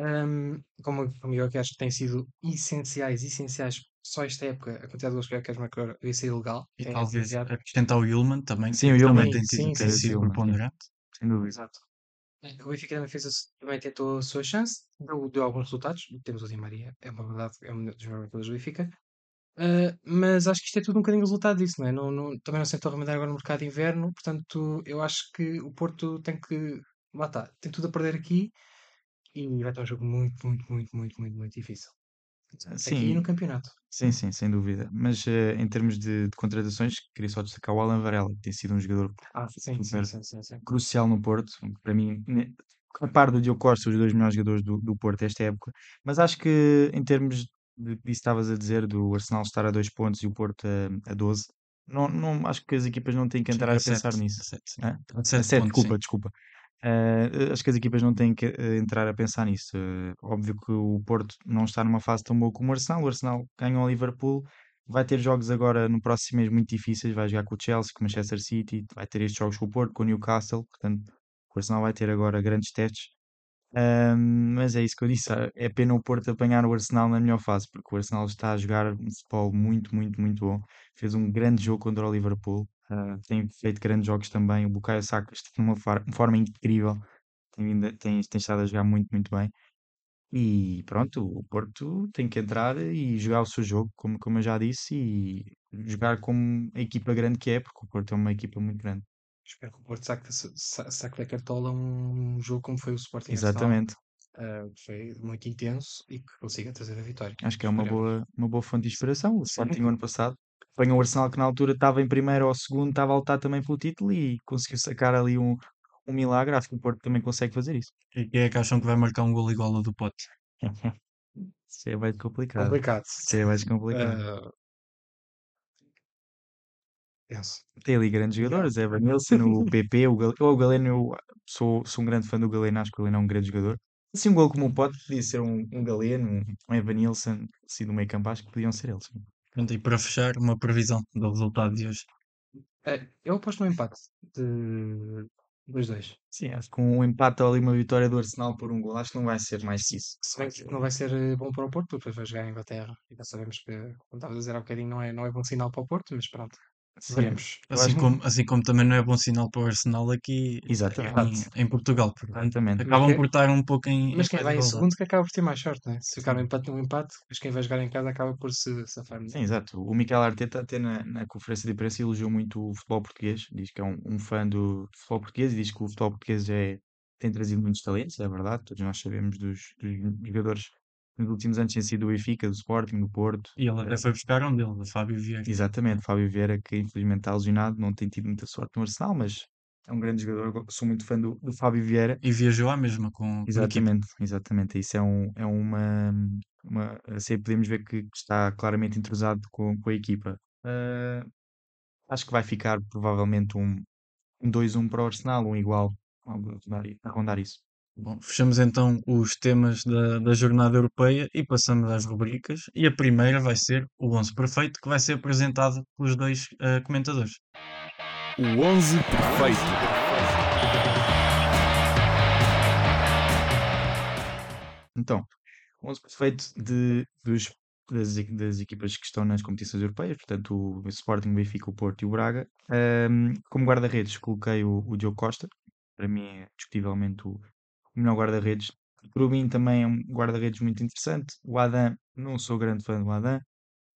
Um, como, como eu que acho que têm sido essenciais, essenciais, só esta época, a quantidade de gols que eu quero marcar devia ser ilegal. E é talvez acrescentar o Yulman também, Sim, o Yulman. tem, Sim, tem sido Yulman, sim. preponderante. sem dúvida. Exato. O Benfica também, fez, a- também tentou a sua chance, deu, deu alguns resultados. Temos o Di Maria, é uma verdade, é um dos melhores jogadores do Benfica. Uh, mas acho que isto é tudo um bocadinho resultado disso, não é? Não, não- também não se tentou remediar agora no mercado de inverno, portanto, eu acho que o Porto tem que. Lá está, tem tudo a perder aqui e vai ter um jogo muito, muito, muito, muito, muito, muito difícil. Aqui e Sim, no campeonato. sim, sim, sem dúvida. Mas eh, em termos de, de contratações, queria só destacar o Alan Varela, que tem sido um jogador Ah, sim, sim, sim, crucial no Porto. Para mim, a par do Diogo Costa, os dois melhores jogadores do, do Porto esta época. Mas acho que em termos de que estavas a dizer, do Arsenal estar a dois pontos e o Porto a, a 12, não, não, acho que as equipas não têm que entrar Chega a pensar nisso. a sete, sim. Hã? A A sete 7, pontos, sim. desculpa, desculpa. Eh, acho que as equipas não têm que eh, entrar a pensar nisso. Eh, óbvio que o Porto não está numa fase tão boa como o Arsenal. O Arsenal ganhou ao Liverpool, vai ter jogos agora no próximo mês muito difíceis. Vai jogar com o Chelsea, com o Manchester City, vai ter estes jogos com o Porto, com o Newcastle. Portanto, o Arsenal vai ter agora grandes testes. Mas é isso que eu disse. ah, É pena o Porto apanhar o Arsenal na melhor fase, porque o Arsenal está a jogar um futebol muito, muito, muito bom. Fez um grande jogo contra o Liverpool. Ah, tem feito grandes jogos também. O Bukayo Saka está de uma forma incrível. Tem, vindo- tem, tem estado a jogar muito, muito bem. E pronto, o Porto tem que entrar e jogar o seu jogo, como, como eu já disse, e jogar como a equipa grande que é, porque o Porto é uma equipa muito grande. Espero que o Porto saque, sa- saque da cartola um jogo como foi o Sporting. Exatamente. Ah, foi muito intenso e que consiga trazer a vitória. Acho que é uma Esperemos. boa, uma boa fonte de inspiração. O. Sporting, o ano passado, apanhou o Arsenal que na altura estava em primeiro ou segundo, estava a lutar também pelo título e conseguiu sacar ali um, um milagre. Acho que o Porto também consegue fazer isso. E quem é que acham que vai marcar um gol igual ao do Pote? *laughs* Isso é mais complicado. Complicado. Isso é mais complicado. Ah, penso. Tem ali grandes Yeah. jogadores, Evan Nilsson, o *laughs* PP, o, Gal... o Galeno, eu sou, sou um grande fã do Galeno, acho que o Galeno é um grande jogador. Assim, um gol como o pode, podia ser um, um Galeno, um, um Evan Nilsson, assim, do meio campo, acho que podiam ser eles. Pronto, e para fechar, uma previsão do resultado de hoje. Ah, eu aposto no empate de 2-2. Sim, acho que um empate ou ali uma vitória do Arsenal por um gol, acho que não vai ser mais isso. Se bem que não vai ser eh, bom para o Porto, depois vai jogar em Inglaterra. E já sabemos que, como estava a dizer há bocadinho, não é, não é bom sinal para o Porto, mas pronto, veremos. Assim que- como, assim como também não é bom sinal para o Arsenal aqui em, em Portugal. portanto, Exatamente. acabam que- por estar um pouco em. Mas em quem vai em igualdade. segundo que acaba por ter mais sorte, né? Se ficar no Sim. empate no empate, mas quem vai jogar em casa acaba por se safar. né? Sim, exato. O Mikel Arteta até na, na conferência de imprensa elogiou muito o futebol português, diz que é um, um fã do futebol português e diz que o futebol português é, tem trazido muitos talentos, é verdade, todos nós sabemos dos, dos jogadores nos últimos anos têm sido do Benfica, do Sporting, do Porto. E ele até foi buscar um dele, o Fábio Vieira. Exatamente, Fábio Vieira, que infelizmente está lesionado, não tem tido muita sorte no Arsenal, mas é um grande jogador, sou muito fã do, do Fábio Vieira. E viajou à mesma com, com a equipa. Exatamente, exatamente. Isso é, um, é uma, uma. Assim, podemos ver que está claramente entrosado com, com a equipa. Ah, acho que vai ficar provavelmente um, um 2-1 para o Arsenal, um igual, a rondar, a rondar isso. Bom, fechamos então os temas da, da jornada europeia e passamos às rubricas. E a primeira vai ser o 11 perfeito, que vai ser apresentado pelos dois eh, comentadores. O 11 perfeito. Então, o 11 perfeito de, dos, das, das equipas que estão nas competições europeias, portanto, o Sporting, o Benfica, o Porto e o Braga. Ahm, como guarda-redes, coloquei o, o Diogo Costa, para mim é discutivelmente o, o melhor guarda-redes. Mim também é um guarda-redes muito interessante. O Adam, não sou grande fã do Adam.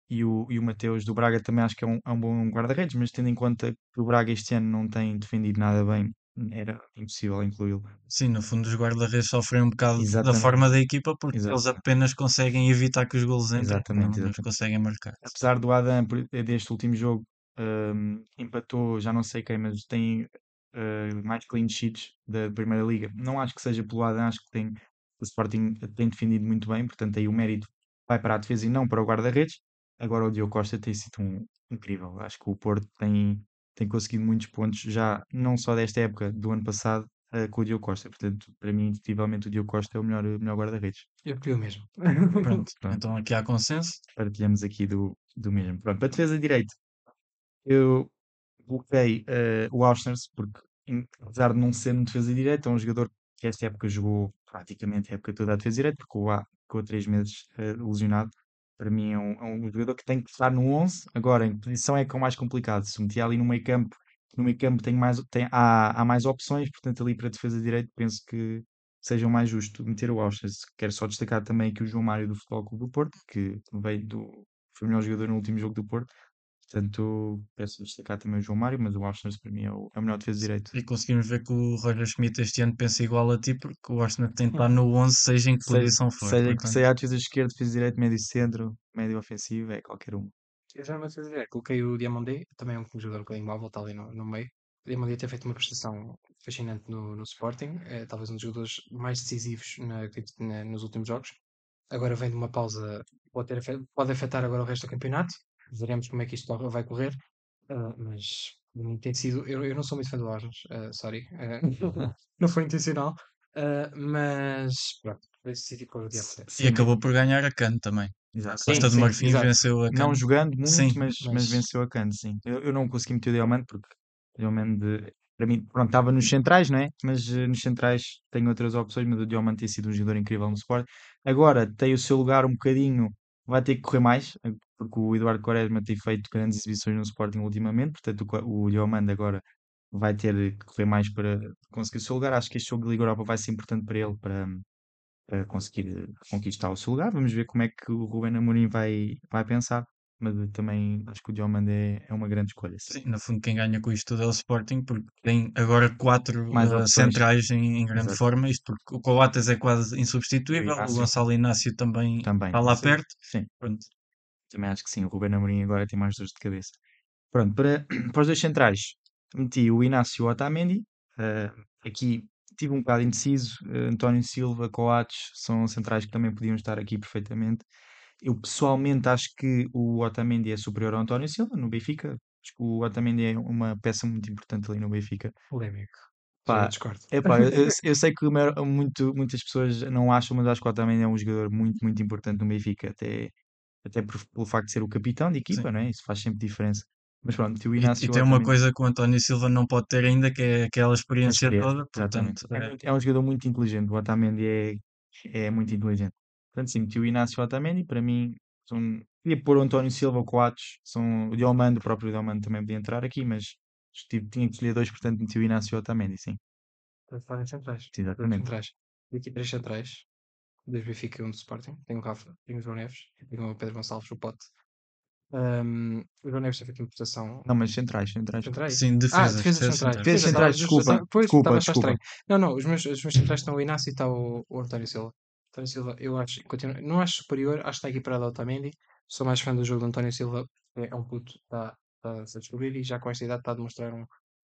E o, e o Mateus do Braga também acho que é um, é um bom guarda-redes, mas tendo em conta que o Braga este ano não tem defendido nada bem, era impossível incluí-lo. Sim, no fundo os guarda-redes sofrem um bocado da Exatamente. forma da equipa porque Exato. eles apenas conseguem evitar que os golos entrem, Exatamente, não, exatamente. conseguem marcar. apesar do Adam deste último jogo hum, empatou, já não sei quem, mas tem eh, mais clean sheets da Primeira Liga. Não acho que seja pelo Adam, acho que tem, o Sporting tem defendido muito bem, portanto aí o mérito vai para a defesa e não para o guarda-redes. Agora o Diogo Costa tem sido um, incrível. Acho que o Porto tem, tem conseguido muitos pontos já, não só desta época, do ano passado, eh, com o Diogo Costa. Portanto, para mim, indiscutivelmente, o Diogo Costa é o melhor, o melhor guarda-redes. Eu pedi o mesmo. Pronto, *laughs* Pronto. então aqui há consenso. Partilhamos aqui do, do mesmo. Pronto, para a defesa de direito, eu coloquei eh, o Auschwitz, porque apesar de não ser um defesa de direito, é um jogador que esta época jogou praticamente a época toda a defesa de direito, porque o A ficou três meses eh, lesionado. Para mim é um, é um jogador que tem que estar no 11. Agora, em posição é que é o mais complicado. Se meter ali no meio campo, no meio campo tem mais, tem, há, há mais opções, portanto ali para defesa de direito penso que seja mais justo meter o Auschwitz. Quero só destacar também aqui o João Mário do Futebol Clube do Porto, que veio do, foi o melhor jogador no último jogo do Porto. Portanto, peço destacar também o João Mário, mas o Auschwitz para mim é o, é o melhor defesa de direito. E conseguimos ver que o Roger Schmidt este ano pensa igual a ti, porque o Arsenal tem de estar no 11, seja em que Seja, posição for. seja que seja a defesa esquerda, defesa direito, médio centro, médio ofensivo, é qualquer um. Eu já não sei dizer. Coloquei o Diamandé, também é um jogador um bocadinho móvel, está ali no, no meio. O Diamandé tem feito uma prestação fascinante no, no Sporting, é talvez um dos jogadores mais decisivos na- na- nos últimos jogos. Agora vem de uma pausa, pode, ter, pode afetar agora o resto do campeonato. Veremos como é que isto vai correr. Ah, mas tem sido. Eu, eu não sou muito fã do Arnes, ah, sorry. ah, *laughs* não foi intencional. mas pronto, decidi o. E Sim, acabou por ganhar a CAN também. exato. Costa sim, de Marfim exato. venceu a CAN. Não jogando muito, Sim, mas, mas mas- venceu a Cannes, sim. Eu, eu não consegui meter o Diamante porque o Diamante, para mim, pronto, estava nos centrais, não é? Mas eh, nos centrais tenho outras opções, mas o Diamante tem sido um jogador incrível no Sport. Agora tem o seu lugar um bocadinho, vai ter que correr mais, porque o Eduardo Quaresma tem feito grandes exibições no Sporting ultimamente, portanto o, o agora vai ter que correr mais para conseguir o seu lugar. Acho que este jogo de Liga Europa vai ser importante para ele, para, para conseguir conquistar o seu lugar. Vamos ver como é que o Ruben Amorim vai, vai pensar. Mas também acho que o Diomande é, é uma grande escolha. sim. Sim, no fundo, quem ganha com isto tudo é o Sporting, porque tem agora quatro eh, centrais em, em grande Exato. forma. Isto porque o Coates é quase insubstituível, o. Gonçalo Inácio também, Também. está lá sim. perto. Sim, Pronto. Também acho que sim. O Ruben Amorim agora tem mais dores de cabeça. Pronto, para, *clears throat* para os dois centrais, meti o Inácio e o Otamendi. Eh, aqui tive um bocado indeciso. Eh, António Silva, Coates são centrais que também podiam estar aqui perfeitamente. Eu pessoalmente acho que o Otamendi é superior ao António Silva no Benfica. Acho que o Otamendi é uma peça muito importante ali no Benfica. Polémico. Pá, discordo. Epá, eu, eu- *laughs* sei que maior- muito, muitas pessoas não acham, mas acho que o Otamendi é um jogador muito, muito importante no Benfica, até, até por- pelo facto de ser o capitão de equipa, Sim. não é? Isso faz sempre diferença. Mas pronto, o E, Inácio e o tem uma coisa que o António Silva não pode ter ainda, que é aquela experiência toda. exatamente. Portanto, É, é, é um jogador muito inteligente, o Otamendi é, é muito inteligente. Portanto, sim, meti o Inácio e o Otamendi, para mim, são, queria pôr o António Silva, o Coates, são, o Diomando, o próprio Diomando também podia entrar aqui, mas tive- tinha que escolher dois, portanto meti o Inácio e o Otamendi, sim, Para falarem centrais. Exatamente. centrais. Tenho aqui três centrais. Dois Benfica e um do Sporting. Tenho o Rafa, tenho o João Neves, tenho o Pedro Gonçalves, o Pote. Ahm, o João Neves feito uma prestação. Não, mas centrais, centrais. Centrais? sim, Ah, defesas. defesas defesas centrais. centrais. Defesas centrais, desculpa, Pois, desculpa, estava desculpa. estranho. Não, não, os meus, os meus centrais estão o Inácio e está o, o António Silva. António Silva, eu acho, continuo, não acho superior, acho que está equiparado ao Otamendi. Sou mais fã do jogo do António Silva, é, é um puto, está, está a descobrir e já com esta idade está a demonstrar um-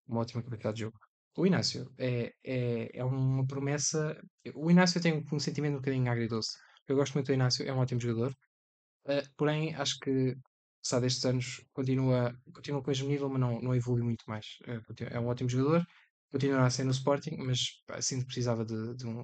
uma ótima qualidade de jogo. O Inácio é, é, é uma promessa. O Inácio tem um sentimento um bocadinho agridoce. Eu gosto muito do Inácio, é um ótimo jogador. Uh, porém, acho que sabe, destes anos continua, continua com o mesmo nível, mas não, não evolui muito mais. Uh, é um ótimo jogador, continuará a ser no Sporting, mas que precisava de, de um-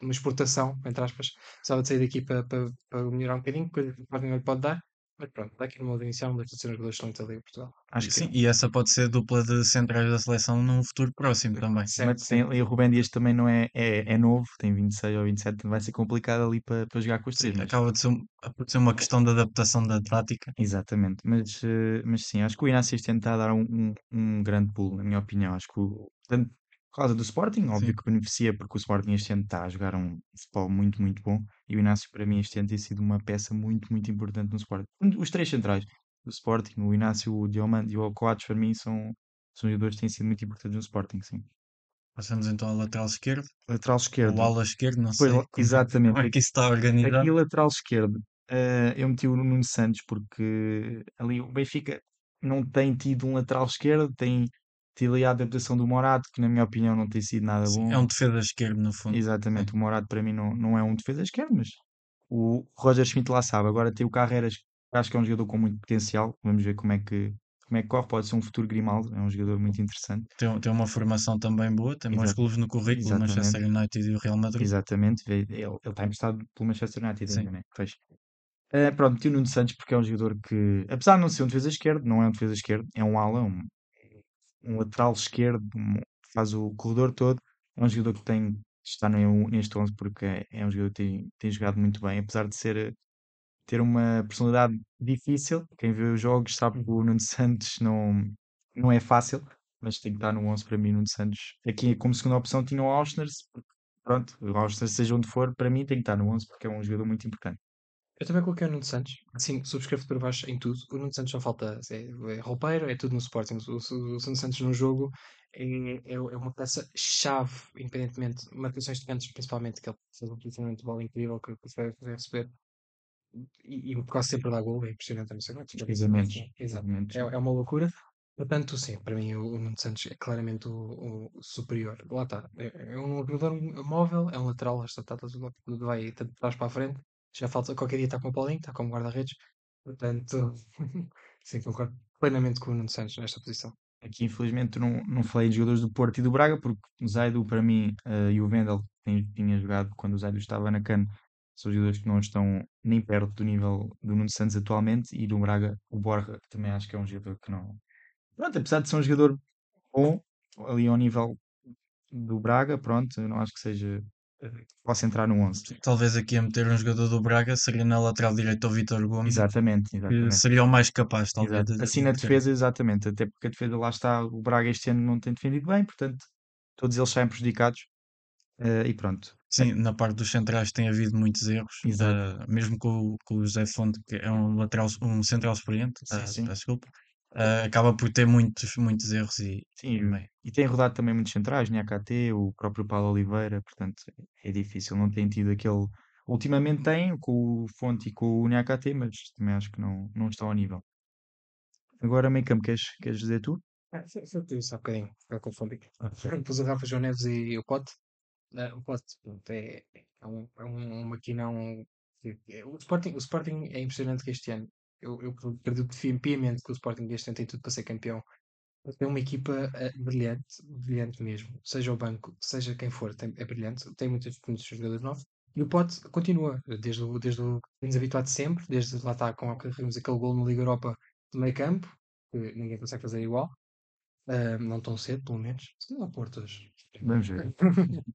de uma exportação, entre aspas, precisava de sair daqui para, para, para melhorar um bocadinho, coisa que o Sporting não lhe pode dar. Mas pronto, dá aqui no modo inicial, um daqueles jogadores que estão muito ali em Portugal. Acho que Sim, e essa pode ser dupla de centrais da seleção num futuro próximo também. Certo, Mas sim. e o Rubem Dias também não é, é, é novo, tem 26 ou 27, portanto vai ser complicado ali para, para jogar com os três. Acaba de ser, um- por ser uma questão de adaptação da tática. Exatamente, mas, eh, mas sim, acho que o Inácio está a dar um, um, um grande pulo, na minha opinião. Acho que, o, tanto por causa do Sporting, óbvio Sim. que beneficia, porque o Sporting este ano está a jogar um futebol muito, muito bom. E o Inácio, para mim, este ano tem sido uma peça muito, muito importante no Sporting. Os três centrais do Sporting, o Inácio, o Diomande e o Coates, para mim, são, são jogadores que têm sido muito importantes no Sporting, sim. Passamos então ao lateral esquerdo, Lateral esquerdo. ou ala esquerdo, não Pois, sei como, exatamente. como é que isso está organizado. Aqui lateral esquerdo, eh, eu meti o Nuno Santos porque ali o Benfica não tem tido um lateral esquerdo, tem tido ali a adaptação do Morato, que na minha opinião não tem sido nada Sim, bom. é um defesa esquerdo, no fundo. Exatamente, o Morato para mim não, não é um defesa esquerdo, mas o Roger Schmidt lá sabe. Agora tem o Carreras, que acho que é um jogador com muito potencial. Vamos ver como é que, como é que corre, pode ser um futuro Grimaldo, é um jogador muito interessante. Tem, tem uma formação também boa, tem bons clubes no currículo, o Exatamente. Manchester United e o Real Madrid. Exatamente, ele ele está emprestado pelo Manchester United Sim. né? Pois. Eh, pronto, tinha o Nuno Santos porque é um jogador que, apesar de não ser um defesa esquerdo, não é um defesa esquerdo, é um ala, um, um lateral esquerdo, um- faz o corredor todo. É um jogador que tem está neste 11 porque é, é um jogador que tem, tem jogado muito bem, apesar de ser ter uma personalidade difícil. Quem vê os jogos sabe que o Nuno Santos não, não é fácil, mas tem que estar no 11 para mim. Nuno Santos, aqui como segunda opção, tinha o Auschners. Pronto, o Auschners, seja onde for, para mim tem que estar no 11 porque é um jogador muito importante. Eu também coloquei o Nuno Santos. Assim, subscrevo por baixo em tudo. O Nuno Santos só falta. É, é roupeiro, é tudo no Sporting. O, o, o Nuno Santos no jogo é, é, é uma peça-chave, independentemente. Marcações de cantos, principalmente, que ele faz um posicionamento de bola incrível que consegue receber. E, e quase sempre dá gol, é impressionante. Não sei quantos. Cruzamentos. Exato. Cruzamentos. É, é uma loucura. Portanto, sim, para mim o, Nuno Santos é claramente o, o superior. Lá está. É, é um jogador móvel, é um lateral, está, está, tudo- tudo vai de trás para a frente. Já falta, qualquer dia está com o Paulinho, está como guarda-redes. Portanto, *laughs* sim, concordo plenamente com o Nuno Santos nesta posição. Aqui, infelizmente, não, não falei de jogadores do Porto e do Braga, porque o Zaidu, para mim, eh, e o Vendel, que tinha jogado quando o Zaidu estava na CAN, são jogadores que não estão nem perto do nível do Nuno Santos atualmente, e do Braga, o Borja, que também acho que é um jogador que não. Pronto, apesar de ser um jogador bom, ali ao nível do Braga, pronto, não acho que seja. Possa entrar no 11. Talvez aqui a meter um jogador do Braga seria na lateral direita o Vitor Gomes, Exatamente, exatamente. seria o mais capaz, talvez. Exato. Assim na defesa, exatamente, até porque a defesa lá está, o Braga este ano não tem defendido bem, portanto, todos eles saem prejudicados. eh, e pronto. Sim, na parte dos centrais tem havido muitos erros, eh, mesmo com, o- com o José Fonte, que é um lateral, um central experiente, Sim, eh, sim. desculpa, eh, acaba por ter muitos, muitos erros e, Sim, e e tem rodado também muitos centrais, NKT, o próprio Paulo Oliveira, portanto é difícil, não tem tido aquele. Ultimamente tem, com o Fonte e com o NKT, mas também acho que não, não estão ao nível. Agora, meio campo, queres, queres dizer tu? Ah, foi o que disse há bocadinho, eu confundi. *laughs* Pus o Rafa João Neves e o Pote. Ah, o Pote pronto, é, é, um, é um maquinão. que- que- O Sporting, o Sporting é impressionante que este ano. Eu, eu acredito piamente que o Sporting este ano tem tudo para ser campeão. Tem uma equipa ah, brilhante, brilhante mesmo. Seja o banco, seja quem for, tem- é brilhante. Tem muitos, muitos jogadores novos. E o Pote continua, desde o, desde o que temos habituado sempre, desde lá está com aquele aquele gol no Liga Europa de meio campo, que ninguém consegue fazer igual. Ah, não tão cedo, pelo menos. Se não, hoje. Vamos ver. *laughs*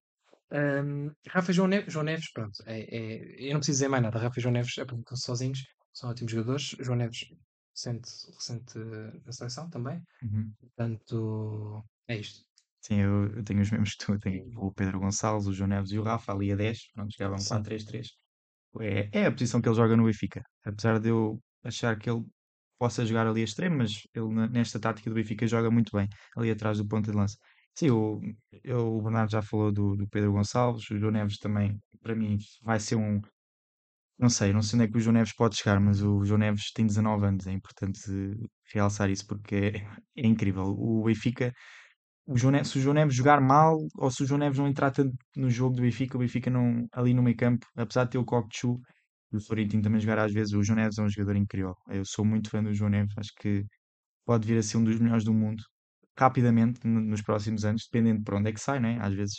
Ahm, Rafa João Neves, João Neves, pronto, é, é- eu não preciso dizer mais nada. Rafa e João Neves apresentam-se sozinhos, são ótimos jogadores. João Neves, recente, recente eh, na seleção também. Uhum. Portanto, é isto. Sim, eu, eu tenho os mesmos que tu. Eu tenho o Pedro Gonçalves, o João Neves e o Rafa ali a 10. Pronto, Sim. 4-3-3. É, é a posição que ele joga no Benfica. Apesar de eu achar que ele possa jogar ali a extremo, mas ele nesta tática do Benfica joga muito bem, ali atrás do ponta de lança. Sim, o, eu- o Bernardo já falou do, do Pedro Gonçalves, o João Neves também, para mim, vai ser um. Não sei, não sei onde é que o João Neves pode chegar, mas o João Neves tem 19 anos, é importante realçar isso porque é, é incrível. O Benfica o João Neves, se o João Neves jogar mal ou se o João Neves não entrar tanto no jogo do Benfica, o Benfica não, ali no meio campo, apesar de ter o Cockchu e o Florentino também jogar às vezes, o João Neves é um jogador incrível. Eu sou muito fã do João Neves, acho que pode vir a ser um dos melhores do mundo rapidamente no- nos próximos anos, dependendo de para onde é que sai, né? Às vezes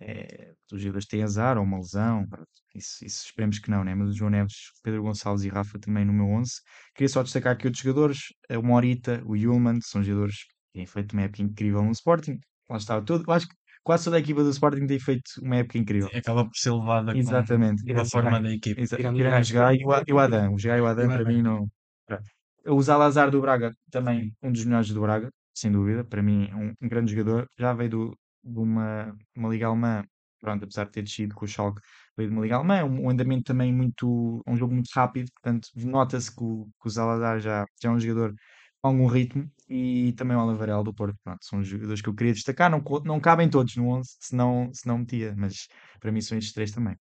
é, os jogadores têm azar ou uma lesão, isso, isso esperemos que não, né? Mas o João Neves, Pedro Gonçalves e Rafa também no meu 11. Queria só destacar aqui outros jogadores, eh, o Morita, o Yulman, são jogadores que têm feito uma época incrível no Sporting. Lá está, todo, eu acho que quase toda a equipa do Sporting tem feito uma época incrível. acaba por ser levada com, Exatamente. com a forma da equipe. Exa- Tirando o Tirando o Gajo. Jogai e o A- e o Adam. O Jogai e o Adam para mim não. O Zalazar do Braga também um dos melhores do Braga, sem dúvida. Para mim um, um grande jogador. Já veio do, de uma, uma liga alemã. Pronto, apesar de ter descido com o Schalke, veio de uma liga alemã. Um, um andamento também muito. Um jogo muito rápido. Portanto, nota-se que o, que o Zalazar já, já é um jogador com algum ritmo. E também o Alavarel do Porto. Pronto, são os jogadores que eu queria destacar. Não, não cabem todos no 11, senão, senão metia. Mas para mim são estes três também.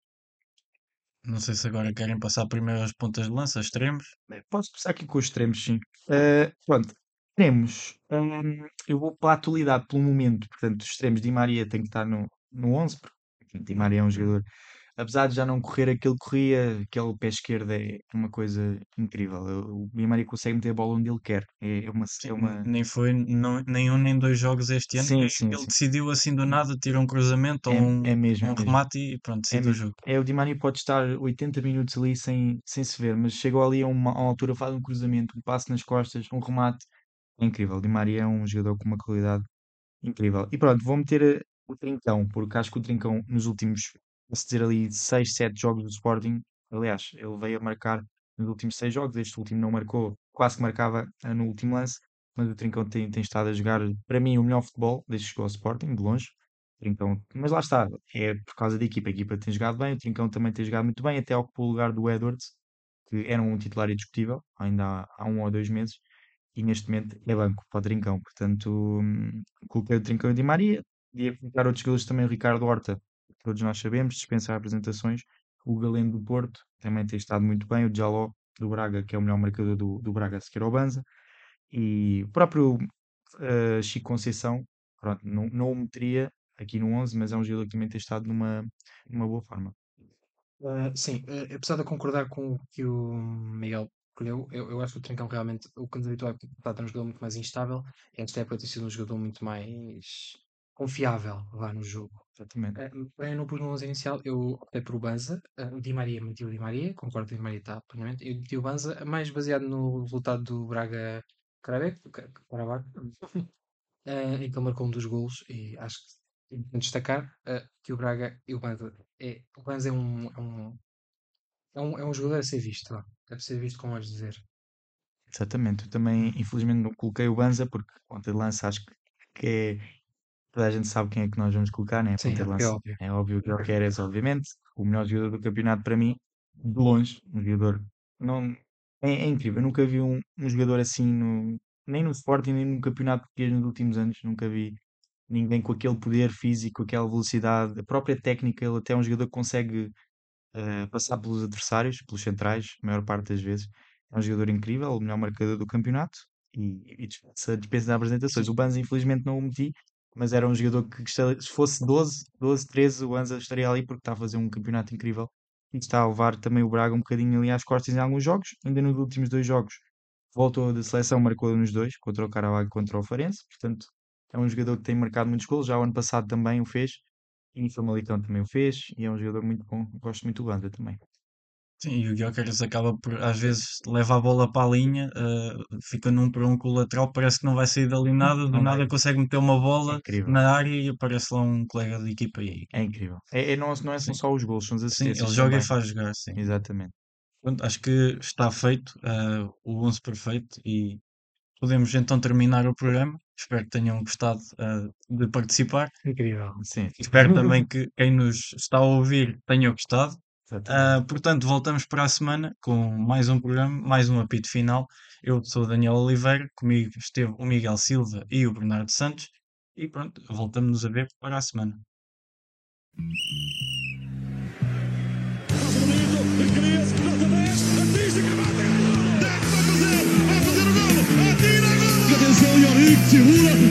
Não sei se agora querem passar primeiro as pontas de lança, extremos. Posso começar aqui com os extremos, sim. Eh, pronto, extremos. hum, eu vou pela atualidade, pelo momento. Portanto, os extremos Di Maria tem que estar no, no 11, porque Di Maria é um jogador apesar de já não correr aquilo que corria, aquele pé esquerdo é uma coisa incrível. O Di Maria consegue meter a bola onde ele quer. É uma, é uma... Nem foi não, nem um nem dois jogos este ano. Sim, sim, ele sim. decidiu assim do nada, tira um cruzamento ou É, um, é mesmo, um é mesmo. remate e pronto, É, decide o mesmo. jogo. é o Di Maria pode estar 80 minutos ali sem, sem se ver, mas chegou ali a uma, a uma altura, faz um cruzamento, um passo nas costas, um remate. É incrível. Di Maria é um jogador com uma qualidade incrível. E pronto, vou meter eh, o Trincão, porque acho que o Trincão nos últimos, posso dizer ali, 6, 7 jogos do Sporting, aliás, ele veio a marcar nos últimos 6 jogos, este último não marcou, quase que marcava eh, no último lance, mas o Trincão tem, tem estado a jogar, para mim, o melhor futebol desde que chegou ao Sporting, de longe. Trincão, mas lá está, é por causa da equipa. A equipa tem jogado bem, o Trincão também tem jogado muito bem, até ocupou o lugar do Edwards, que era um titular indiscutível, ainda há, há um ou dois meses, e neste momento é banco para o Trincão. Portanto, hum, coloquei o Trincão e o Di Maria, podia colocar outros jogadores também, o Ricardo Horta, todos nós sabemos, dispensa apresentações, o Galeno do Porto também tem estado muito bem, o Jaló do Braga, que é o melhor marcador do, do Braga, sequer ao Banza, e o próprio eh, Chico Conceição, pronto, não, não o meteria aqui no 11, mas é um jogador que também tem estado numa, numa boa forma. Ah, sim, ah, apesar de concordar com o que o Miguel escolheu, eu, eu acho que o Trincão realmente, o que nos habituou é estar um jogador muito mais instável. Esta época tem sido um jogador muito mais confiável lá no jogo. Exatamente. Porém, eu não pus no 11 inicial, eu optei por o Banza. Ah, o Di Maria, meti o Di Maria, concordo que o Di Maria está plenamente. Eu meti o Banza, mais baseado no resultado do Braga Karabakh, ah, *laughs* em que ele marcou um dos golos e acho que é importante destacar que o Braga e o Banza é, o Banza é um, é um, é um, é um jogador a ser visto, vá. Deve ser visto com olhos de ver. Exatamente. Eu também, infelizmente, não coloquei o Banza, porque ponta de lança acho que, é. Toda a gente sabe quem é que nós vamos colocar, né? Sim, Ponta de é óbvio. É óbvio que o Queres, obviamente, o melhor jogador do campeonato para mim, de longe, um jogador. Não, é, é incrível. Eu nunca vi um, um jogador assim, no, nem no Sporting, nem no campeonato português nos últimos anos. Nunca vi ninguém com aquele poder físico, aquela velocidade, a própria técnica. Ele até é um jogador que consegue eh, passar pelos adversários, pelos centrais, a maior parte das vezes. É um jogador incrível, o melhor marcador do campeonato e, e dispensa, dispensa apresentações. O Banza, infelizmente, não o meti, mas era um jogador que se fosse 12, 12, 13, o Banza estaria ali porque está a fazer um campeonato incrível e está a levar também o Braga um bocadinho ali às costas em alguns jogos. Ainda nos últimos dois jogos voltou da seleção, marcou nos dois, contra o Caravaggio e contra o Farense. Portanto, é um jogador que tem marcado muitos gols. Já o ano passado também o fez. E no Famalicão também o fez. E é um jogador muito bom. Gosto muito do Banza também. Sim, e o Gyökeres acaba por, às vezes, leva a bola para a linha, eh, fica num para um com o lateral, parece que não vai sair dali nada, do nada vai. consegue meter uma É bola incrível. na área e aparece lá um colega de equipa e, É incrível. É, é- não, não é, são Sim. só os gols, são as sim, assistências ele joga também. e faz jogar, sim. Exatamente. Pronto, acho que está feito eh, o 11 perfeito e podemos então terminar o programa. Espero que tenham gostado eh, de participar. Incrível. Sim, Espero *laughs* também que quem nos está a ouvir tenha gostado. Ah, portanto, voltamos para a semana com mais um programa, mais um apito final. Eu sou o Daniel Oliveira, comigo esteve o Miguel Silva e o Bernardo Santos. E pronto, voltamos-nos a ver para a semana. Passa bonito, Crias, nota 10, artista que avgör Yxhyhornet.